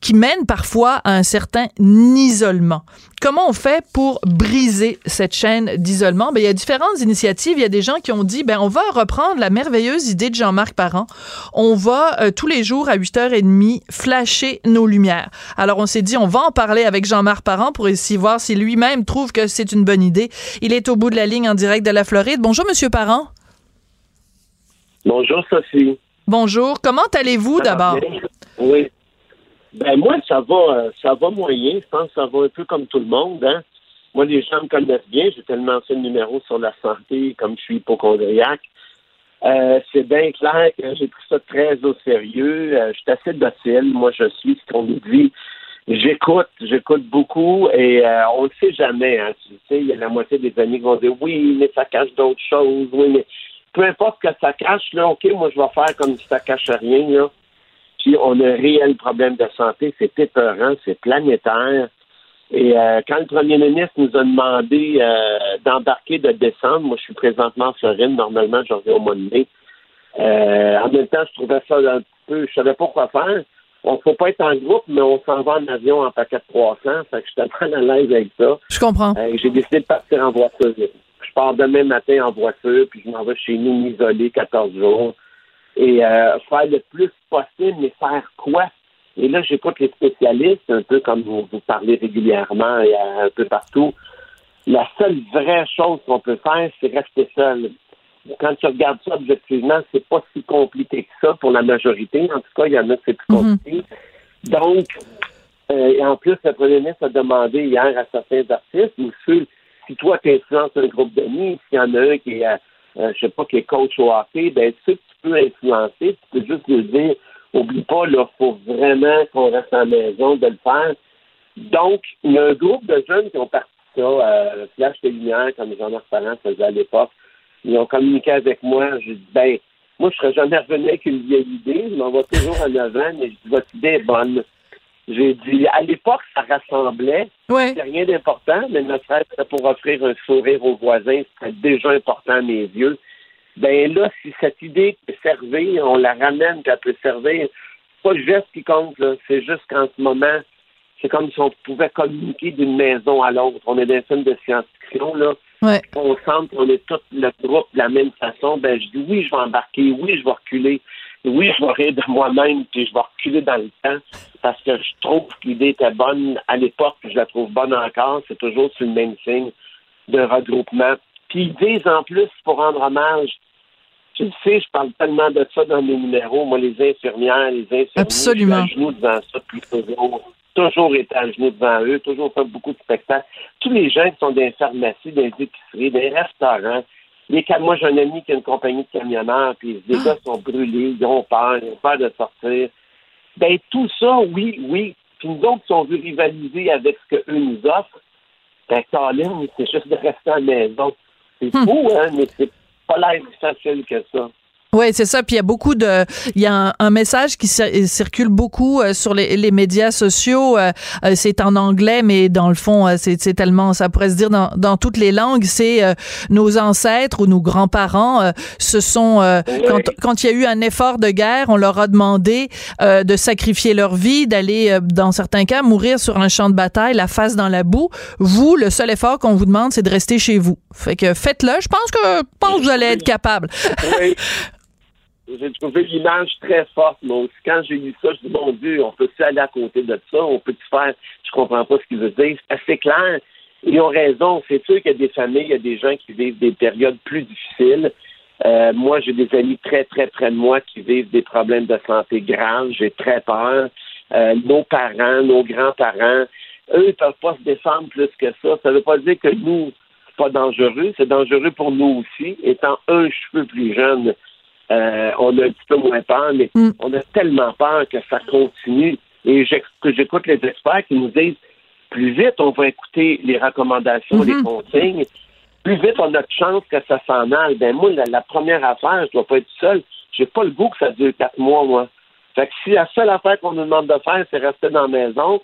qui mène parfois à un certain isolement. Comment on fait pour briser cette chaîne d'isolement? Ben, il y a différentes initiatives. Il y a des gens qui ont dit, ben, on va reprendre la merveilleuse idée de Jean-Marc Parent. On va euh, tous les jours à 8h30 flasher nos lumières. Alors, on s'est dit, on va en parler avec Jean-Marc Parent pour essayer voir si lui-même trouve que c'est une bonne idée. Il est au bout de la ligne en direct de la Floride. Bonjour, Monsieur Parent. Bonjour, Sophie. Bonjour. Comment allez-vous d'abord? Oui. Ben moi, ça va, euh, ça va moyen. Je pense que ça va un peu comme tout le monde. Hein? Moi, les gens me connaissent bien. J'ai tellement fait le numéro sur la santé, comme je suis hypochondriaque. Euh, c'est bien clair que j'ai pris ça très au sérieux. Euh, je suis assez docile. Moi, je suis ce qu'on nous dit. J'écoute, j'écoute beaucoup et euh, on ne sait jamais. Hein, tu sais, il y a la moitié des amis qui vont dire oui, mais ça cache d'autres choses. Oui, mais peu importe que ça cache, là, OK, moi, je vais faire comme si ça cache rien. Là. Puis on a un réel problème de santé, c'est épeurant, c'est planétaire. Et euh, quand le premier ministre nous a demandé euh, d'embarquer de décembre, moi je suis présentement en Floride, normalement je reviens au mois de mai. Euh, en même temps, je trouvais ça un peu, je savais pas quoi faire. On ne faut pas être en groupe, mais on s'en va en avion en paquet de 300, fait que j'étais pas à l'aise avec ça. Je comprends. j'ai décidé de partir en voiture. Je pars demain matin en voiture, puis je m'en vais chez nous m'isoler 14 jours et euh, faire le plus possible, mais faire quoi? Et là, j'écoute les spécialistes, un peu comme vous, vous parlez régulièrement et un peu partout. La seule vraie chose qu'on peut faire, c'est rester seul. Quand tu regardes ça objectivement, c'est pas si compliqué que ça pour la majorité. En tout cas, il y en a qui c'est plus mhm. compliqué. Donc, euh, et en plus, le premier ministre a demandé hier à certains artistes, ou si toi tu influences un groupe d'amis, s'il y en a un qui est, euh, euh, je sais pas, qui est coach au hockey, ben ceux peux influencer, tu peux juste lui dire, oublie pas, là, faut vraiment qu'on reste à la maison de le faire. Donc, il y a un groupe de jeunes qui ont parti ça, euh, Flash de Lumière, comme Jean-Marc Parent faisait à l'époque. Ils ont communiqué avec moi. J'ai dit, ben, moi, je serais jamais revenu avec une vieille idée. Je m'en vais toujours à 9 ans, mais je dis, votre idée est bonne. J'ai dit, à l'époque, ça rassemblait. Ouais. C'est rien d'important, mais notre frère, pour offrir un sourire aux voisins, c'était déjà important à mes yeux ben là, si cette idée peut servir, on la ramène, qu'elle peut servir. C'est pas le geste qui compte, c'est juste qu'en ce moment, c'est comme si on pouvait communiquer d'une maison à l'autre. On est dans un film de science-fiction, là. on sent qu'on est tout le groupe de la même façon, ben je dis oui, je vais embarquer, oui, je vais reculer, oui, je vais rire de moi-même, puis je vais reculer dans le temps, parce que je trouve que l'idée était bonne à l'époque, puis je la trouve bonne encore, c'est toujours sur le même signe de regroupement. Puis ils disent en plus, pour rendre hommage, tu le sais, je parle tellement de ça dans mes numéros, moi, les infirmières, les infirmiers, Absolument. je suis à genoux devant ça depuis toujours. Toujours été à genoux devant eux, toujours fait beaucoup de spectacles. Tous les gens qui sont dans les pharmacies, dans les épiceries, dans les restaurants, les moi, j'ai un ami qui a une compagnie de camionneurs, puis les gars sont brûlés, ils ont peur, ils ont peur de sortir. Ben, tout ça, oui, oui. Puis nous autres, qui on veut rivaliser avec ce qu'eux nous offrent, ben, Colin, c'est juste de rester à la maison. C'est fou, hein, mais c'est pas l'air si facile que ça. Oui, c'est ça. Puis il y a beaucoup de, il y a un, un message qui cir- circule beaucoup euh, sur les, les médias sociaux. euh, euh, c'est en anglais, mais dans le fond, euh, c'est tellement, ça pourrait se dire dans, dans toutes les langues. C'est euh, nos ancêtres ou nos grands-parents euh, se sont, euh, quand, quand il y a eu un effort de guerre, on leur a demandé euh, de sacrifier leur vie, d'aller, euh, dans certains cas, mourir sur un champ de bataille, la face dans la boue. Vous, le seul effort qu'on vous demande, c'est de rester chez vous. Fait que faites-le. Je pense que, pense que vous allez être capable. Oui. J'ai trouvé l'image très forte, aussi. Quand j'ai lu ça, je dis, mon Dieu, on peut-tu aller à côté de ça? On peut-tu faire? Je comprends pas ce qu'il veut dire. C'est assez clair. Ils ont raison. C'est sûr qu'il y a des familles, il y a des gens qui vivent des périodes plus difficiles. Euh, moi, j'ai des amis très, très près de moi qui vivent des problèmes de santé graves. J'ai très peur. Euh, nos parents, nos grands-parents, eux, ils peuvent pas se défendre plus que ça. Ça veut pas dire que nous, c'est pas dangereux. C'est dangereux pour nous aussi. Étant un cheveu plus jeune, euh, on a un petit peu moins peur, mais on a tellement peur que ça continue. Et j'écoute les experts qui nous disent plus vite on va écouter les recommandations, les consignes, plus vite on a de chance que ça s'en aille. Ben moi, la, la première affaire, je dois pas être seul. J'ai pas le goût que ça dure quatre mois, moi. Fait que si la seule affaire qu'on nous demande de faire, c'est rester dans la maison,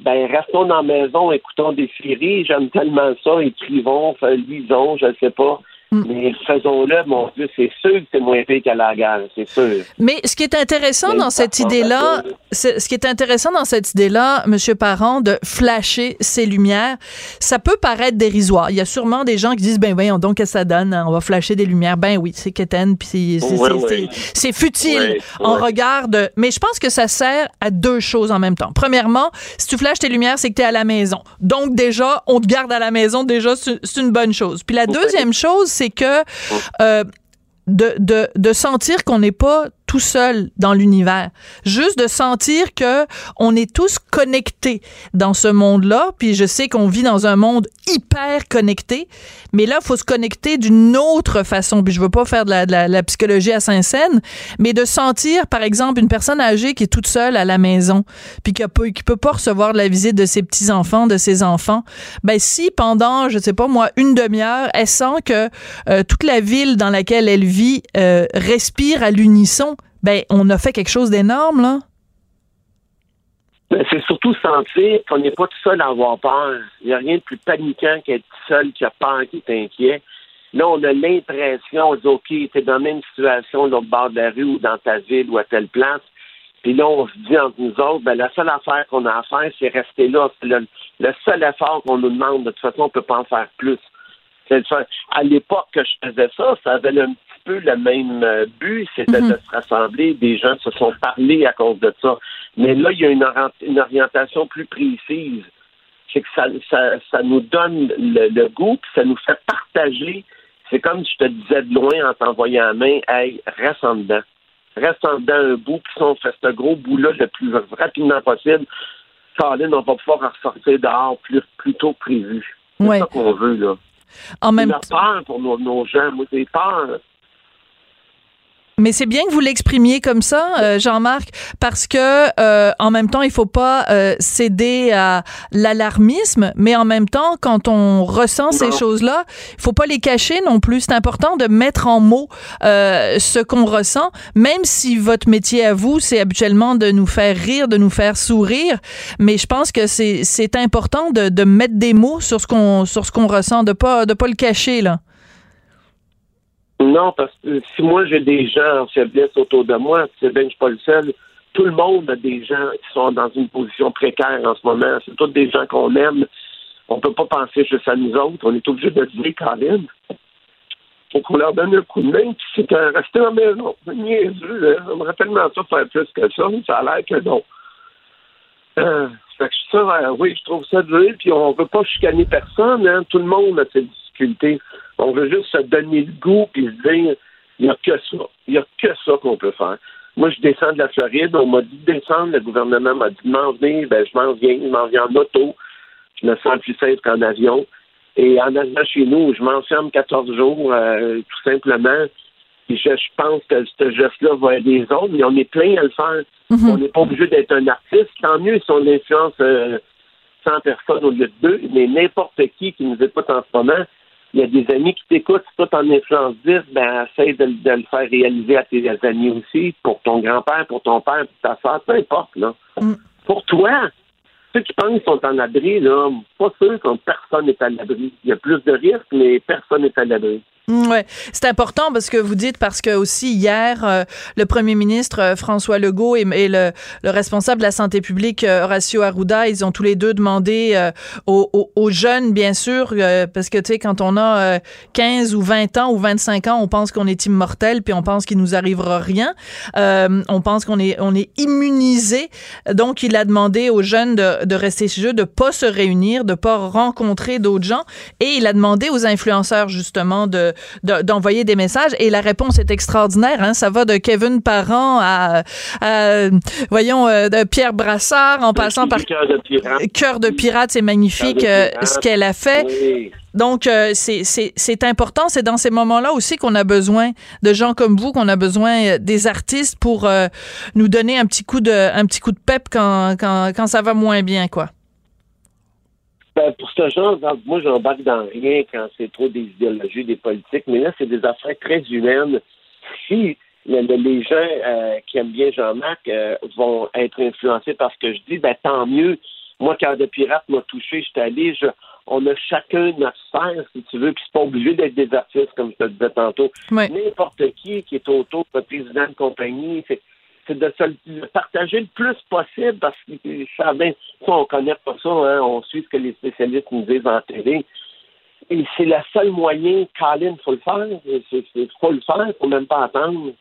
ben restons dans la maison, écoutons des séries, j'aime tellement ça, écrivons, lisons, je ne sais pas. Mais faisons-le, mon Dieu, c'est sûr que c'est moins pire qu'à la guerre, c'est sûr. Mais ce qui est intéressant Mais dans cette idée-là, ce qui est intéressant dans cette idée-là, Monsieur Parent, de flasher ces lumières, ça peut paraître dérisoire. Il y a sûrement des gens qui disent, ben voyons donc, qu'est-ce que ça donne, hein, on va flasher des lumières. Ben oui, c'est quétaine, puis c'est- c'est- c'est futile Ouais, en ouais. regard de... Mais je pense que ça sert à deux choses en même temps. Premièrement, si tu flashes tes lumières, c'est que tu es à la maison. Donc déjà, on te garde à la maison, déjà, c'est c'est une bonne chose. Puis la deuxième chose, c'est que... euh, de sentir qu'on n'est pas tout seul dans l'univers. Juste de sentir que on est tous connectés dans ce monde-là. Puis je sais qu'on vit dans un monde hyper connecté, mais là, il faut se connecter d'une autre façon. Puis je veux pas faire de la, psychologie à Saint-Saëns, mais de sentir, par exemple, une personne âgée qui est toute seule à la maison, puis qui, qui peut pas recevoir de la visite de ses petits-enfants, de ses enfants, ben si pendant, je sais pas moi, une demi-heure, elle sent que euh, toute la ville dans laquelle elle vit euh, respire à l'unisson, ben on a fait quelque chose d'énorme, là. Ben, c'est surtout sentir qu'on n'est pas tout seul à avoir peur. Il n'y a rien de plus paniquant qu'être tout seul qui a peur, qui est inquiet. Là, on a l'impression, on dit, OK, t'es dans la même situation, au bord de la rue ou dans ta ville ou à telle place. Puis là, on se dit entre nous autres, ben, la seule affaire qu'on a à faire, c'est rester là. Le, le seul effort qu'on nous demande. De toute façon, on peut pas en faire plus. Le À l'époque que je faisais ça, ça avait petit peu le même euh, but, c'était de se rassembler. Des gens se sont parlé à cause de ça. Mais là, il y a une, orient- une orientation plus précise. C'est que ça, ça, ça nous donne le, le goût, puis ça nous fait partager. C'est comme si je te disais de loin en t'envoyant la main, hey, reste en dedans. Reste en dedans un bout, puis si on fait ce gros bout-là le plus rapidement possible, Colin, on va pouvoir ressortir dehors plus, plus tôt que prévu. C'est Ouais. ça qu'on veut, là. En même On a peur pour nos, nos gens. Moi, j'ai peur. Mais c'est bien que vous l'exprimiez comme ça, euh, Jean-Marc, parce que euh, en même temps, il faut pas euh, céder à l'alarmisme, mais en même temps, quand on ressent ces choses-là, il faut pas les cacher non plus. C'est important de mettre en mots euh, ce qu'on ressent, même si votre métier à vous, c'est habituellement de nous faire rire, de nous faire sourire. Mais je pense que c'est c'est important de, de mettre des mots sur ce qu'on sur ce qu'on ressent, de pas de pas le cacher là. Non, parce que si moi j'ai des gens en faiblesse autour de moi, c'est bien je suis pas le seul. Tout le monde a des gens qui sont dans une position précaire en ce moment. C'est tous des gens qu'on aime. On peut pas penser juste à nous autres. On est obligé de dire, Colin, faut qu'on leur donne un coup de main, puis c'est qu'à rester la maison. Niaiseux. On me tellement ça faire plus que ça, ça a l'air que non. Euh, fait que euh, oui, je trouve ça dur, puis on veut pas chicaner personne, hein. Tout le monde a ses difficultés. On veut juste se donner le goût, puis se dire, il n'y a que ça. Il n'y a que ça qu'on peut faire. Moi, je descends de la Floride, on m'a dit de descendre, le gouvernement m'a dit de m'en venir, ben, je m'en viens, je m'en viens en auto. Je me sens plus safe qu'en avion. Et en arrivant chez nous, je m'enferme 14 jours, euh, tout simplement. Puis je, je pense que ce geste-là va aider les autres, mais on est plein à le faire. On n'est pas obligé d'être un artiste. Tant mieux si on influence euh, 100 personnes au lieu de deux, mais n'importe qui qui nous écoute en ce moment, il y a des amis qui t'écoutent, si toi t'en influences 10, ben essaye de, de le faire réaliser à tes amis aussi, pour ton grand-père, pour ton père, pour ta soeur, peu importe, là. Pour toi, ceux qui pensent qu'ils sont en abri, là, pas sûr que personne n'est à l'abri. Il y a plus de risques, mais personne n'est à l'abri. Mm, Ouais, c'est important parce que vous dites parce que aussi hier euh, le premier ministre euh, François Legault et, le, le responsable de la santé publique euh, Horacio Arruda, ils ont tous les deux demandé euh, aux, aux- aux jeunes bien sûr euh, parce que tu sais quand on a euh, 15 ou 20 ans ou 25 ans, on pense qu'on est immortel puis on pense qu'il nous arrivera rien. On pense qu'on est on est immunisé. Donc il a demandé aux jeunes de, de rester chez eux, de pas se réunir, de pas rencontrer d'autres gens et il a demandé aux influenceurs justement de de- d'envoyer des messages et la réponse est extraordinaire. Hein? Ça va de Kevin Parent à, à, voyons euh, de Pierre Brassard en passant par Cœur de pirate. Cœur de pirate, c'est magnifique euh, pirate. ce qu'elle a fait. Oui. Donc, euh, c'est- c'est c'est important. C'est dans ces moments-là aussi qu'on a besoin de gens comme vous, qu'on a besoin euh, des artistes pour euh, nous donner un petit coup de, un petit coup de pep quand, quand, quand ça va moins bien, quoi. Ben, pour ce genre, moi, j'embarque dans rien quand c'est trop des idéologies, des politiques, mais là, c'est des affaires très humaines. Si le- le- les gens euh, qui aiment bien Jean-Marc euh, vont être influencés par ce que je dis, ben tant mieux. Moi, quand de pirate m'a touché, je suis allé, je, on a chacun notre sphère, si tu veux, puis c'est pas obligé d'être des artistes, comme je te disais tantôt. N'importe qui qui est autour de président de compagnie, c'est c'est de se le partager le plus possible parce que ça, ben, ça, on connaît pas ça, hein, on suit ce que les spécialistes nous disent en télé. Et c'est le seul moyen, Colin, faut le faire. C'est, c'est, faut le faire, faut même pas attendre.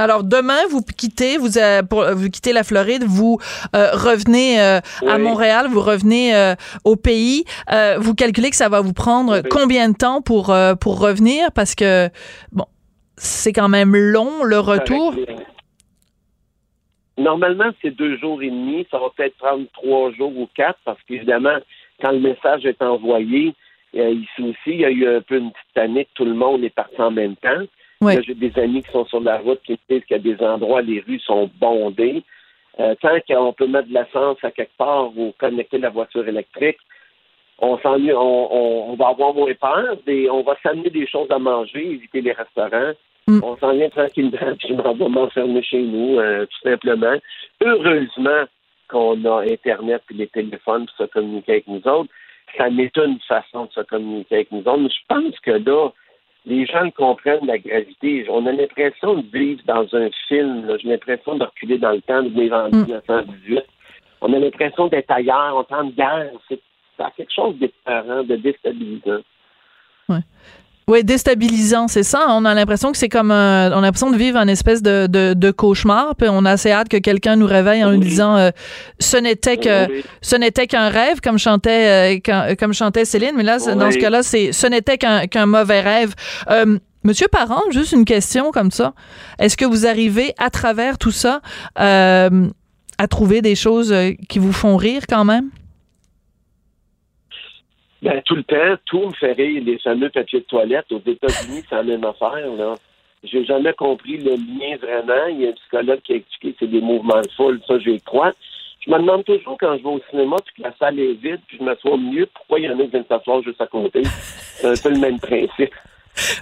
Alors demain, vous quittez, vous, euh, pour, vous quittez la Floride, vous euh, revenez euh, à. Montréal, vous revenez euh, au pays. Euh, vous calculez que ça va vous prendre combien de temps pour euh, pour revenir? Parce que bon, c'est quand même long le retour. Normalement, c'est deux jours et demi. Ça va peut-être prendre trois jours ou quatre parce qu'évidemment, quand le message est envoyé, euh, ici aussi, il y a eu un peu une petite panique. Tout le monde est parti en même temps. J'ai des amis qui sont sur la route qui me disent qu'il y a des endroits, les rues sont bondées. Euh, tant qu'on peut mettre de l'essence à quelque part ou connecter la voiture électrique, on s'ennuie, on, on, on va avoir moins peur, des, on va s'amener des choses à manger, éviter les restaurants. On s'en vient tranquillement, puis on va m'enfermer chez nous, euh, tout simplement. Heureusement qu'on a Internet et les téléphones pour se communiquer avec nous autres. Ça n'est une façon de se communiquer avec nous autres. Mais je pense que là, les gens comprennent la gravité. On a l'impression de vivre dans un film. J'ai l'impression de reculer dans le temps, de vivre en 1918. On a l'impression d'être ailleurs, on en guerre. C'est quelque chose d'épeurant, de déstabilisant. Oui, déstabilisant, c'est ça. On a l'impression que c'est comme un, on a l'impression de vivre un espèce de, de, de cauchemar. Puis on a assez hâte que quelqu'un nous réveille en nous disant euh, ce n'était que Oui. ce n'était qu'un rêve, comme chantait euh, quand- comme chantait Céline. Mais là, dans ce cas-là, c'est ce n'était qu'un qu'un mauvais rêve. Euh, Monsieur Parent, juste une question comme ça. Est-ce que vous arrivez à travers tout ça euh, à trouver des choses euh, qui vous font rire quand même? Ben, tout le temps, tout me fait rire. Les fameux papiers de toilette aux États-Unis, c'est la même affaire. Là. J'ai jamais compris le lien vraiment. Il y a un psychologue qui a expliqué que c'est des mouvements de foule. Ça, j'y crois. Je me demande toujours quand je vais au cinéma puis que la salle est vide puis je m'assois au milieu, pourquoi il y en a qui viennent s'asseoir juste à côté? C'est un peu le même principe.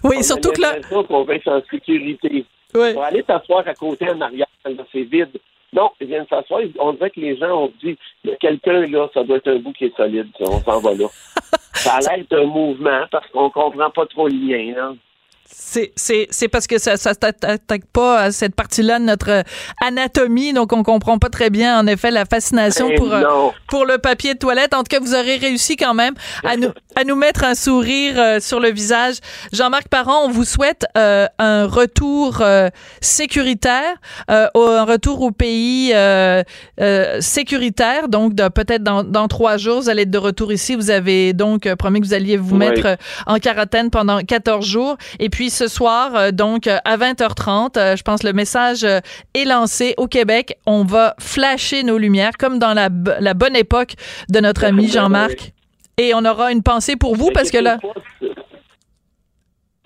Oui, On surtout que là- qu'on va être en sécurité. Oui. Pour aller t'asseoir à côté en arrière, c'est vide. Non, ils viennent s'asseoir. On dirait que les gens ont dit il y a quelqu'un là, ça doit être un bout qui est solide, ça, on s'en va là. ça a l'air d'un mouvement parce qu'on comprend pas trop le lien. Là. C'est, c'est, c'est parce que ça ne s'attaque pas à cette partie-là de notre euh, anatomie, donc on comprend pas très bien, en effet, la fascination Eh pour, euh, non. pour le papier de toilette. En tout cas, vous aurez réussi quand même à nous, à nous mettre un sourire euh, sur le visage. Jean-Marc Parent, on vous souhaite euh, un retour euh, sécuritaire, euh, un retour au pays euh, euh, sécuritaire. Donc, peut-être dans, dans trois jours, vous allez être de retour ici. Vous avez donc promis que vous alliez vous Oui. mettre en quarantaine pendant 14 jours. Et puis ce soir, euh, donc à 20h30, euh, je pense le message euh, est lancé au Québec. On va flasher nos lumières comme dans la, bonne époque de notre ami Jean-Marc. Et on aura une pensée pour vous parce que là,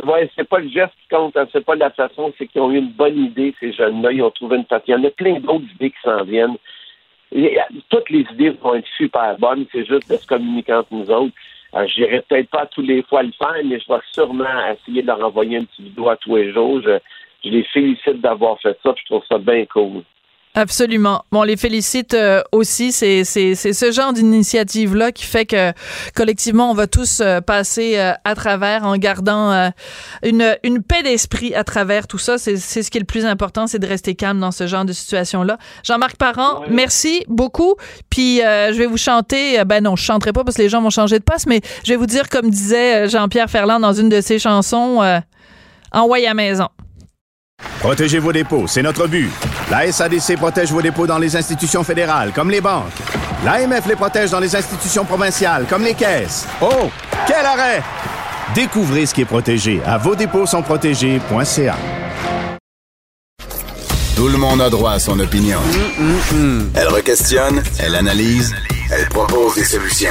Ouais, c'est pas le geste qui compte, hein, c'est pas la façon, c'est qu'ils ont eu une bonne idée, ces jeunes-là, ils ont trouvé une façon. Il y en a plein d'autres idées qui s'en viennent. Et, toutes les idées vont être super bonnes, c'est juste de se communiquer entre nous autres. Euh, je n'irai peut-être pas tous les fois le faire, mais je vais sûrement essayer de leur envoyer une petite vidéo à tous les jours. Je, je les félicite d'avoir fait ça, puis je trouve ça bien cool. Absolument. Bon, on les félicite euh, aussi. C'est, c'est, c'est ce genre d'initiative-là qui fait que collectivement, on va tous euh, passer euh, à travers en gardant euh, une, une paix d'esprit à travers tout ça. C'est, c'est ce qui est le plus important, c'est de rester calme dans ce genre de situation-là. Jean-Marc Parent, merci beaucoup. Puis euh, je vais vous chanter. euh, Ben non, je chanterai pas parce que les gens vont changer de passe, mais je vais vous dire comme disait Jean-Pierre Ferland dans une de ses chansons, euh, Envoyez à maison. Protégez vos dépôts, c'est notre but. La SADC protège vos dépôts dans les institutions fédérales, comme les banques. L'AMF les protège dans les institutions provinciales, comme les caisses. Oh, quel arrêt! Découvrez ce qui est protégé à vos dépôts sont protégés.ca. Tout le monde a droit à son opinion. Elle requestionne, elle analyse, elle propose des solutions.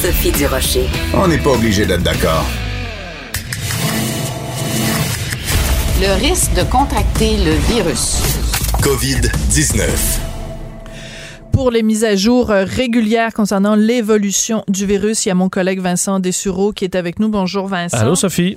Sophie Durocher. On n'est pas obligé d'être d'accord. Le risque de contracter le virus. COVID-19. Pour les mises à jour euh, régulières concernant l'évolution du virus, il y a mon collègue Vincent Dessureau qui est avec nous. Bonjour Vincent. Allô, Sophie.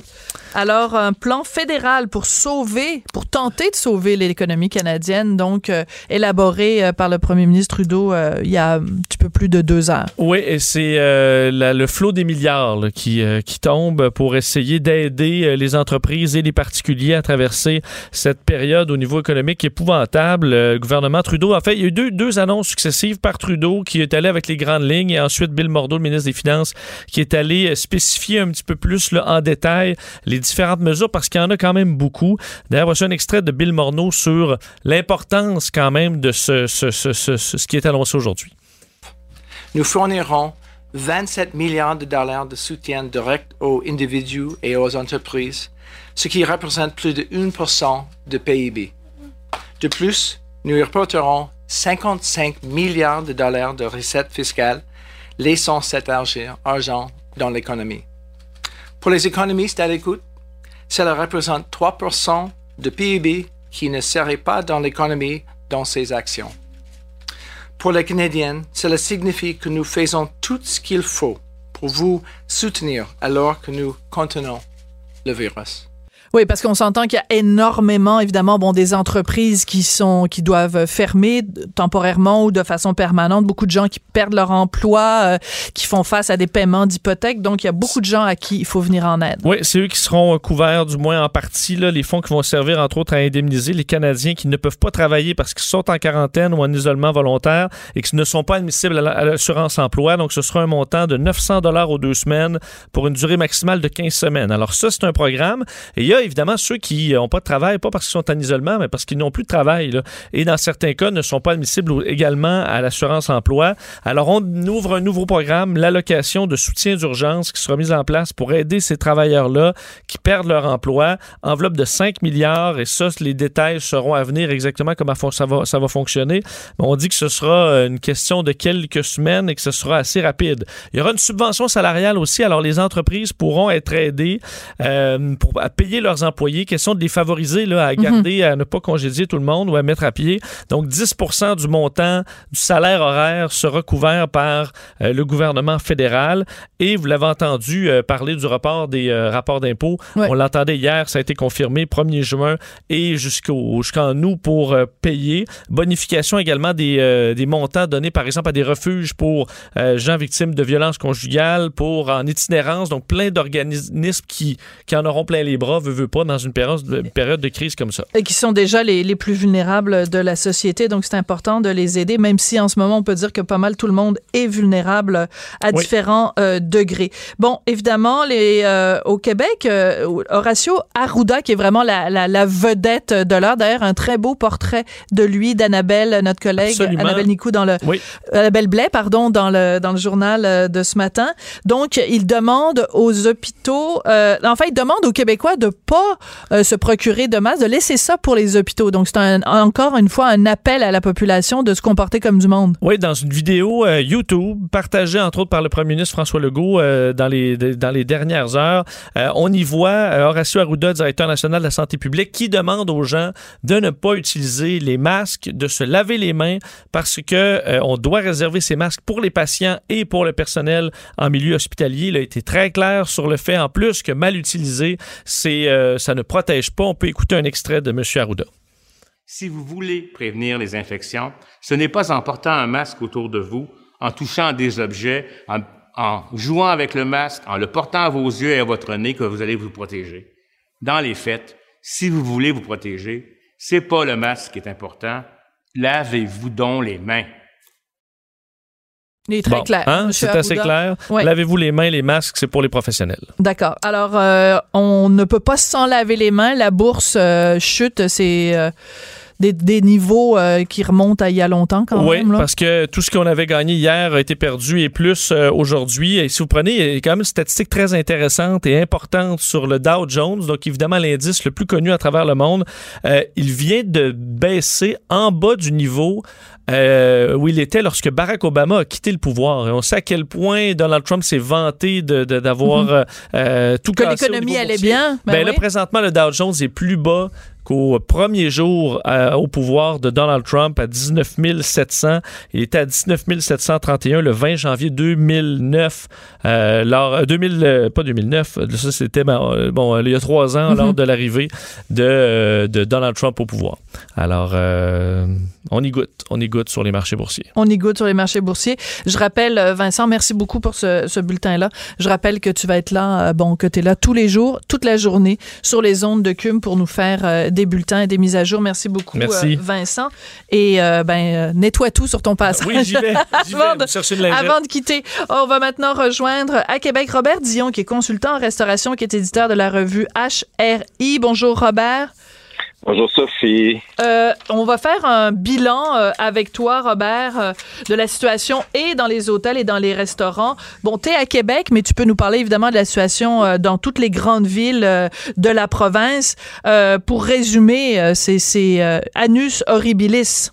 Alors, un plan fédéral pour sauver, pour tenter de sauver l'économie canadienne, donc euh, élaboré euh, par le premier ministre Trudeau euh, il y a un petit peu plus de deux heures. Oui, et c'est le flot des milliards qui, qui tombe pour essayer d'aider les entreprises et les particuliers à traverser cette période au niveau économique épouvantable. Le gouvernement Trudeau, en fait, il y a eu deux, deux annonces successives par Trudeau qui est allé avec les grandes lignes et ensuite Bill Mordeau, le ministre des Finances, qui est allé spécifier un petit peu plus en détail les différentes mesures parce qu'il y en a quand même beaucoup. D'ailleurs, voici un extrait de Bill Morneau sur l'importance quand même de ce, ce, ce, ce- qui est annoncé aujourd'hui. Nous fournirons 27 milliards de dollars de soutien direct aux individus et aux entreprises, ce qui représente plus de 1% de PIB. De plus, nous reporterons 55 milliards de dollars de recettes fiscales, laissant cet argent dans l'économie. Pour les économistes à l'écoute, cela représente 3% de PIB qui ne serait pas dans l'économie dans ces actions. Pour les Canadiens, cela signifie que nous faisons tout ce qu'il faut pour vous soutenir alors que nous contenons le virus. Oui, parce qu'on s'entend qu'il y a énormément, évidemment, bon, des entreprises qui sont, qui doivent fermer temporairement ou de façon permanente. Beaucoup de gens qui perdent leur emploi, euh, qui font face à des paiements d'hypothèques. Donc, il y a beaucoup de gens à qui il faut venir en aide. Oui, c'est eux qui seront euh, couverts, du moins en partie, là, les fonds qui vont servir, entre autres, à indemniser les Canadiens qui ne peuvent pas travailler parce qu'ils sont en quarantaine ou en isolement volontaire et qui ne sont pas admissibles à la- à l'assurance emploi. Donc, ce sera un montant de 900 dollars aux deux semaines pour une durée maximale de 15 semaines. Alors, ça, c'est un programme. Il y a évidemment ceux qui n'ont pas de travail, pas parce qu'ils sont en isolement, mais parce qu'ils n'ont plus de travail. là. Et dans certains cas, ne sont pas admissibles également à l'assurance emploi. Alors, on ouvre un nouveau programme, l'allocation de soutien d'urgence qui sera mise en place pour aider ces travailleurs-là qui perdent leur emploi. Enveloppe de 5 milliards et ça, les détails seront à venir exactement comment ça va, ça va fonctionner. On dit que ce sera euh, une question de quelques semaines et que ce sera assez rapide. Il y aura une subvention salariale aussi. Alors, les entreprises pourront être aidées euh, pour, à payer leurs employés. Question de les favoriser là, à garder, à ne pas congédier tout le monde ou à mettre à pied. Donc, 10 du montant du salaire horaire sera couvert par euh, le gouvernement fédéral. Et vous l'avez entendu euh, parler du report des euh, rapports d'impôts. On l'entendait hier, ça a été confirmé 1er juin et jusqu'au jusqu'en août pour payer. Bonification également des, des montants donnés par exemple à des refuges pour gens victimes de violences conjugales, pour en itinérance, donc plein d'organismes qui, qui en auront plein les bras, veut, veut pas dans une période, de crise comme ça. Et qui sont déjà les, les plus vulnérables de la société. Donc, c'est important de les aider, même si en ce moment, on peut dire que pas mal tout le monde est vulnérable à Oui. différents euh, degrés. Bon, évidemment, les, euh, au Québec, euh, Horacio Arruda, qui est vraiment la, la, la vedette de l'heure, d'ailleurs, un très beau portrait de lui, d'Annabelle, notre collègue, Absolument. Annabelle Nicou, dans le, Oui. Annabelle Blais, pardon, dans le, dans le journal de ce matin. Donc, il demande aux hôpitaux, en fait, il demande aux Québécois de pas euh, se procurer de masques, de laisser ça pour les hôpitaux. Donc, c'est encore une fois un appel à la population de se comporter comme du monde. Oui, dans une vidéo euh, YouTube partagée entre autres par le premier ministre François Legault euh, dans, les, dans les dernières heures, on y voit Horacio Arruda, directeur national de la santé publique, qui demande aux gens de ne pas utiliser les masques, de se laver les mains parce que on doit réserver ces masques pour les patients et pour le personnel en milieu hospitalier. Il a été très clair sur le fait en plus que mal utilisé, c'est euh, ça ne protège pas. On peut écouter un extrait de M. Arruda. Si vous voulez prévenir les infections, ce n'est pas en portant un masque autour de vous, en touchant des objets, en, en jouant avec le masque, en le portant à vos yeux et à votre nez que vous allez vous protéger. Dans les faits, si vous voulez vous protéger, c'est pas le masque qui est important. Lavez-vous donc les mains. Il est très Bon, clair. hein, c'est assez clair. Lavez-vous les mains, les masques, c'est pour les professionnels. D'accord. Alors, euh, on ne peut pas s'en laver les mains. La bourse euh, chute. C'est euh, des, des niveaux euh, qui remontent à il y a longtemps quand oui, même. là. parce que tout ce qu'on avait gagné hier a été perdu et plus euh, aujourd'hui. Et si vous prenez, il y a quand même une statistique très intéressante et importante sur le Dow Jones, donc évidemment l'indice le plus connu à travers le monde. Euh, il vient de baisser en bas du niveau euh, où il était lorsque Barack Obama a quitté le pouvoir. Et on sait à quel point Donald Trump s'est vanté de- de- d'avoir Mhm. euh, euh, tout Que l'économie allait boursier. bien. Ben Ben là, oui. présentement, le Dow Jones est plus bas qu'au premier jour euh, au pouvoir de Donald Trump à 19 700. Il était à 19 731 le 20 janvier 2009. Euh, lors, euh, 2000, euh, pas 2009, euh, ça c'était ben, bon, il y a trois ans Mhm. lors de l'arrivée de, de Donald Trump au pouvoir. Alors, euh, on y goûte. On y goûte sur les marchés boursiers. On y goûte sur les marchés boursiers. Je rappelle, euh, Vincent, merci beaucoup pour ce, ce bulletin-là. Je rappelle que tu vas être là, euh, bon, que tu es là tous les jours, toute la journée, sur les ondes de CUM pour nous faire euh, des bulletins et des mises à jour. Merci beaucoup, Merci. euh, Vincent. Et euh, ben, nettoie tout sur ton passage. Oui, j'y vais. J'y vais. Avant de-. Avant de quitter, on va maintenant rejoindre à Québec Robert Dion, qui est consultant en restauration, qui est éditeur de la revue HRI. Bonjour, Robert. Bonjour Sophie. Euh, on va faire un bilan euh, avec toi, Robert, euh, de la situation et dans les hôtels et dans les restaurants. Bon, tu es à Québec, mais tu peux nous parler évidemment de la situation euh, dans toutes les grandes villes euh, de la province. Euh, pour résumer, euh, c'est c'est, euh, Anus horribilis.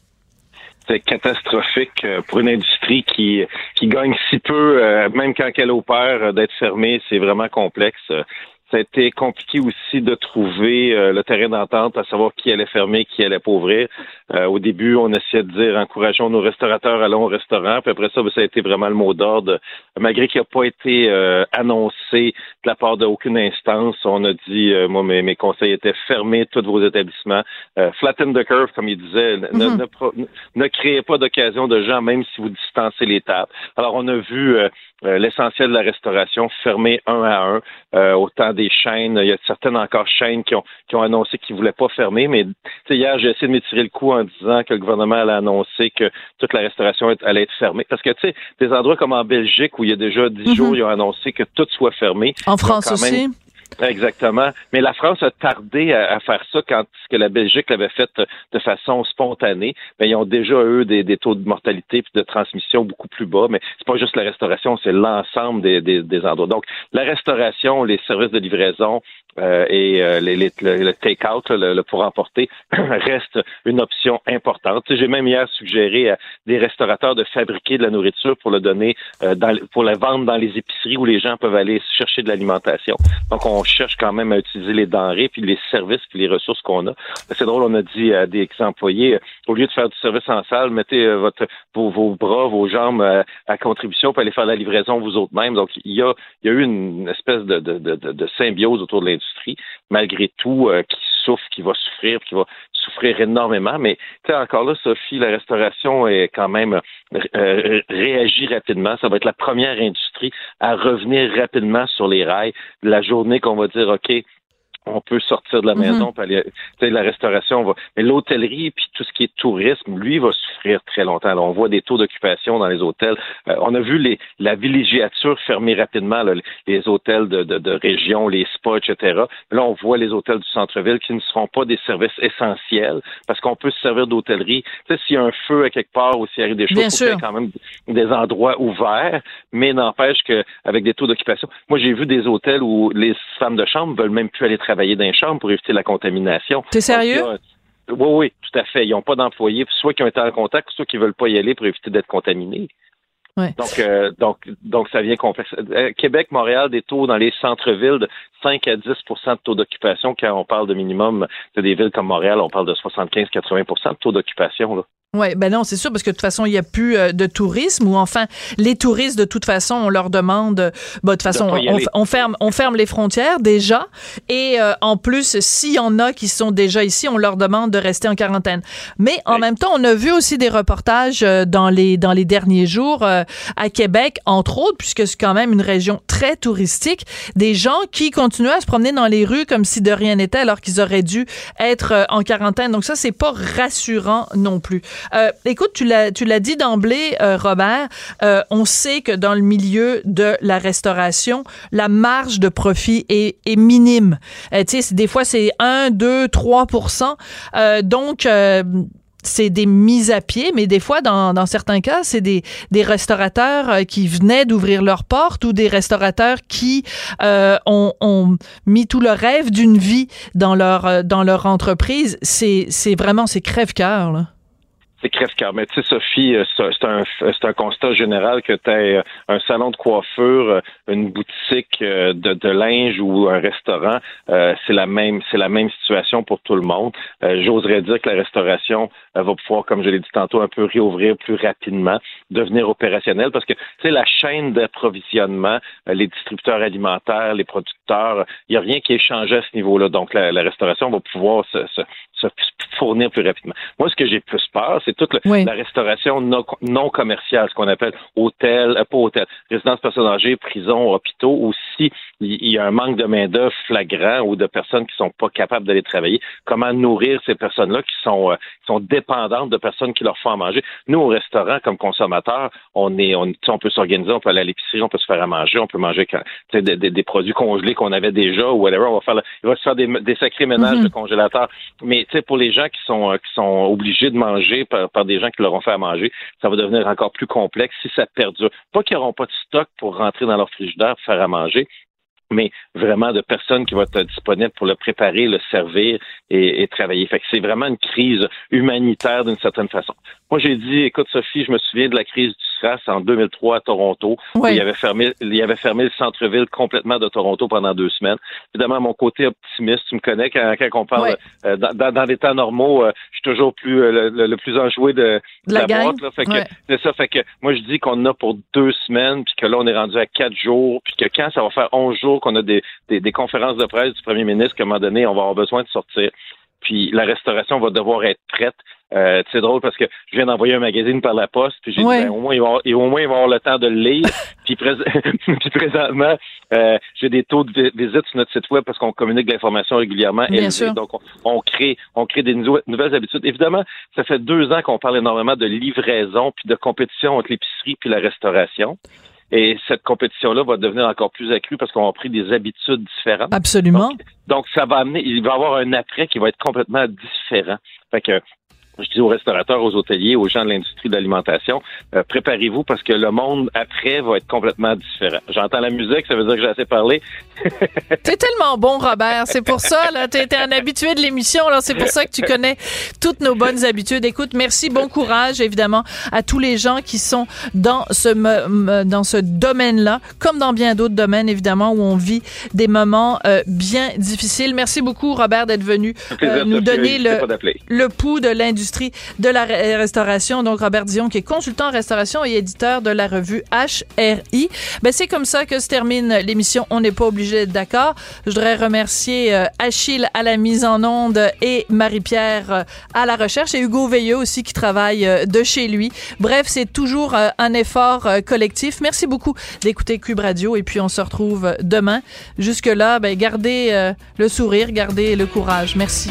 C'est catastrophique pour une industrie qui, qui gagne si peu, euh, même quand elle opère, d'être fermée, c'est vraiment complexe. Ça a été compliqué aussi de trouver euh, le terrain d'entente, à savoir qui allait fermer, qui allait pas ouvrir. Euh, au début, on essayait de dire encourageons nos restaurateurs, allons au restaurant. Puis après ça, ben, ça a été vraiment le mot d'ordre. Malgré qu'il n'a pas été euh, annoncé de la part d'aucune instance, on a dit, euh, moi, mes, mes conseils étaient fermés tous vos établissements. Euh, flatten the curve, comme il disait. Ne, ne pro- ne créez pas d'occasion de gens, même si vous distancez les tables. Alors, on a vu euh, l'essentiel de la restauration fermé un à un, euh, autant des chaînes. Il y a certaines encore chaînes qui ont, qui ont annoncé qu'ils ne voulaient pas fermer, mais hier, j'ai essayé de m'étirer le coup en disant que le gouvernement allait annoncer que toute la restauration est- allait être fermée. Parce que, tu sais, des endroits comme en Belgique, où il y a déjà dix Mhm. jours, ils ont annoncé que tout soit fermé. En France aussi? Exactement. Mais la France a tardé à, faire ça quand ce que la Belgique l'avait fait euh, de façon spontanée. Ben, ils ont déjà, eux, des, taux de mortalité et de transmission beaucoup plus bas. Mais c'est pas juste la restauration, c'est l'ensemble des endroits. Donc, la restauration, les services de livraison euh, et euh, les, les- le, le take-out, le, le pour emporter, reste une option importante. J'ai même hier suggéré à des restaurateurs de fabriquer de la nourriture pour le donner, euh, dans, pour la vendre dans les épiceries où les gens peuvent aller chercher de l'alimentation. Donc, on cherche quand même à utiliser les denrées, puis les services, puis les ressources qu'on a. C'est drôle, on a dit à des employés, euh, au lieu de faire du service en salle, mettez euh, votre, vos, vos bras, vos jambes euh, à contribution, pour aller faire la livraison vous autres mêmes. Donc, il y a, y a eu une espèce de, de, de- de symbiose autour de l'industrie, malgré tout, euh, qui souffre, qui va souffrir, qui va souffrir énormément. Mais tu sais, encore là, Sophie, la restauration est quand même euh, réagit rapidement. Ça va être la première industrie à revenir rapidement sur les rails. La journée qu'on va dire, OK, on peut sortir de la Mhm. maison, puis aller, la restauration va. Mais l'hôtellerie puis tout ce qui est tourisme, lui, va souffrir très longtemps. Là, on voit des taux d'occupation dans les hôtels. Euh, on a vu les, la villégiature fermer rapidement, là, les hôtels de, de, de région, les spas, etc. Là, on voit les hôtels du centre-ville qui ne seront pas des services essentiels parce qu'on peut se servir d'hôtellerie. Tu sais, s'il y a un feu à quelque part ou s'il arrive des choses, qu'il y sûr. quand même des endroits ouverts, mais n'empêche qu'avec des taux d'occupation. Moi, j'ai vu des hôtels où les femmes de chambre veulent même plus aller travailler dans les chambres pour éviter la contamination. T'es sérieux? Donc, a- oui, oui, tout à fait. Ils n'ont pas d'employés, soit qui ont été en contact, soit qui veulent pas y aller pour éviter d'être contaminés. Ouais. Donc, euh, donc, donc, ça vient complexe. Euh, Québec, Montréal, des taux dans les centres-villes de 5 à 10% de taux d'occupation. Quand on parle de minimum de des villes comme Montréal, on parle de 75-80% de taux d'occupation. Oui, ben non, c'est sûr, parce que de toute façon, il n'y a plus euh, de tourisme, ou enfin, les touristes, de toute façon, on leur demande, euh, bah, de toute façon, on, ferme, on ferme les frontières déjà, et euh, en plus, s'il y en a qui sont déjà ici, on leur demande de rester en quarantaine. Mais en même temps, on a vu aussi des reportages euh, dans les dans les derniers jours à Québec, entre autres, puisque c'est quand même une région très touristique, des gens qui continuaient à se promener dans les rues comme si de rien n'était, alors qu'ils auraient dû être en quarantaine. Donc ça, c'est pas rassurant non plus. Euh, écoute, tu l'as, tu l'as dit d'emblée, euh, Robert. euh, on sait que dans le milieu de la restauration, la marge de profit est, est minime. Euh, tu sais, des fois c'est 1, 2, 3% euh, Donc euh, c'est des mises à pied, mais des fois, dans, dans certains cas, c'est des, des restaurateurs euh, qui venaient d'ouvrir leurs portes ou des restaurateurs qui euh, ont, ont mis tout le rêve d'une vie dans leur, dans leur entreprise. C'est c'est vraiment, c'est crève-cœur, là. C'est crève-cœur. Mais tu sais, Sophie, euh, c'est un, un constat général que tu aies un salon de coiffure, euh, une boutique euh, de, de linge ou un restaurant, euh, c'est la même c'est la même situation pour tout le monde. Euh, J'oserais dire que la restauration euh, va pouvoir, comme je l'ai dit tantôt, un peu réouvrir plus rapidement, devenir opérationnelle parce que tu sais, la chaîne d'approvisionnement, euh, les distributeurs alimentaires, les producteurs, il n'y a rien qui est changé à ce niveau-là. Donc la, la restauration va pouvoir se, se, se fournir plus rapidement. Moi, ce que j'ai plus peur, c'est toute le- Oui. la restauration non, non commerciale, ce qu'on appelle hôtel, euh, pas hôtel, résidence personnes âgées, prison, hôpitaux, ou si il y a un manque de main-d'œuvre flagrant ou de personnes qui sont pas capables d'aller travailler, comment nourrir ces personnes-là qui sont, euh, qui sont dépendantes de personnes qui leur font à manger. Nous, au restaurant, comme consommateurs, on est, on, on peut s'organiser, on peut aller à l'épicerie, on peut se faire à manger, on peut manger quand- des, des- des produits congelés qu'on avait déjà ou whatever. On va faire, il va se faire des, des sacrés ménages Mhm. de congélateur. Mais tu pour les gens qui sont, euh, obligés de manger par, des gens qui leur ont fait à manger, ça va devenir encore plus complexe si ça perdure. Pas qu'ils n'auront pas de stock pour rentrer dans leur frigidaire faire à manger, mais vraiment de personnes qui vont être disponibles pour le préparer, le servir et, et travailler. Fait que c'est vraiment une crise humanitaire d'une certaine façon. Moi, j'ai dit, écoute, Sophie, je me souviens de la crise du SRAS en 2003 à Toronto, Oui. il avait fermé, il avait fermé le centre-ville complètement de Toronto pendant deux semaines. Évidemment, mon côté optimiste, tu me connais quand, quand on parle euh, dans, dans, dans des temps normaux, euh, je suis toujours plus euh, le, le- plus enjoué de, De la gang. boîte. Là, fait que Ouais. c'est ça. Fait que moi, je dis qu'on a pour deux semaines, puis que là, on est rendu à quatre jours, puis que quand ça va faire onze jours qu'on a des, des, des conférences de presse du premier ministre, qu'à un moment donné, on va avoir besoin de sortir. Puis la restauration va devoir être prête. Euh, c'est drôle parce que je viens d'envoyer un magazine par la poste, puis j'ai Ouais. dit ben, au moins ils vont, avoir- et au moins avoir le temps de le lire. puis, prés- puis présentement, euh, j'ai des taux de vi- visite sur notre site web parce qu'on communique l'information régulièrement. Bien sûr. Donc on, on crée, on crée des nou- nouvelles habitudes. Évidemment, ça fait deux ans qu'on parle énormément de livraison puis de compétition entre l'épicerie puis la restauration. Et cette compétition-là va devenir encore plus accrue parce qu'on a pris des habitudes différentes. Absolument. Donc, ça va amener, il va y avoir un après qui va être complètement différent. Fait que, je dis aux restaurateurs, aux hôteliers, aux gens de l'industrie de l'alimentation, euh, préparez-vous parce que le monde après va être complètement différent. J'entends la musique, ça veut dire que j'ai assez parlé. T'es tellement bon, Robert. C'est pour ça, là. T'es un habitué de l'émission, là. C'est pour ça que tu connais toutes nos bonnes habitudes. Écoute, merci, bon courage, évidemment, à tous les gens qui sont dans ce, dans ce domaine-là, comme dans bien d'autres domaines, évidemment, où on vit des moments euh, bien difficiles. Merci beaucoup, Robert, d'être venu euh, nous donner le, le pouls de l'industrie de la restauration. Donc, Robert Dion, qui est consultant en restauration et éditeur de la revue HRI. Ben, c'est comme ça que se termine l'émission. On n'est pas obligé d'être d'accord. Je voudrais remercier euh, Achille à la mise en onde et Marie-Pierre euh, à la recherche et Hugo Veilleux aussi qui travaille euh, de chez lui. Bref, c'est toujours un effort collectif. Merci beaucoup d'écouter Cube Radio et puis on se retrouve demain. Jusque-là, ben, gardez le sourire, gardez le courage. Merci.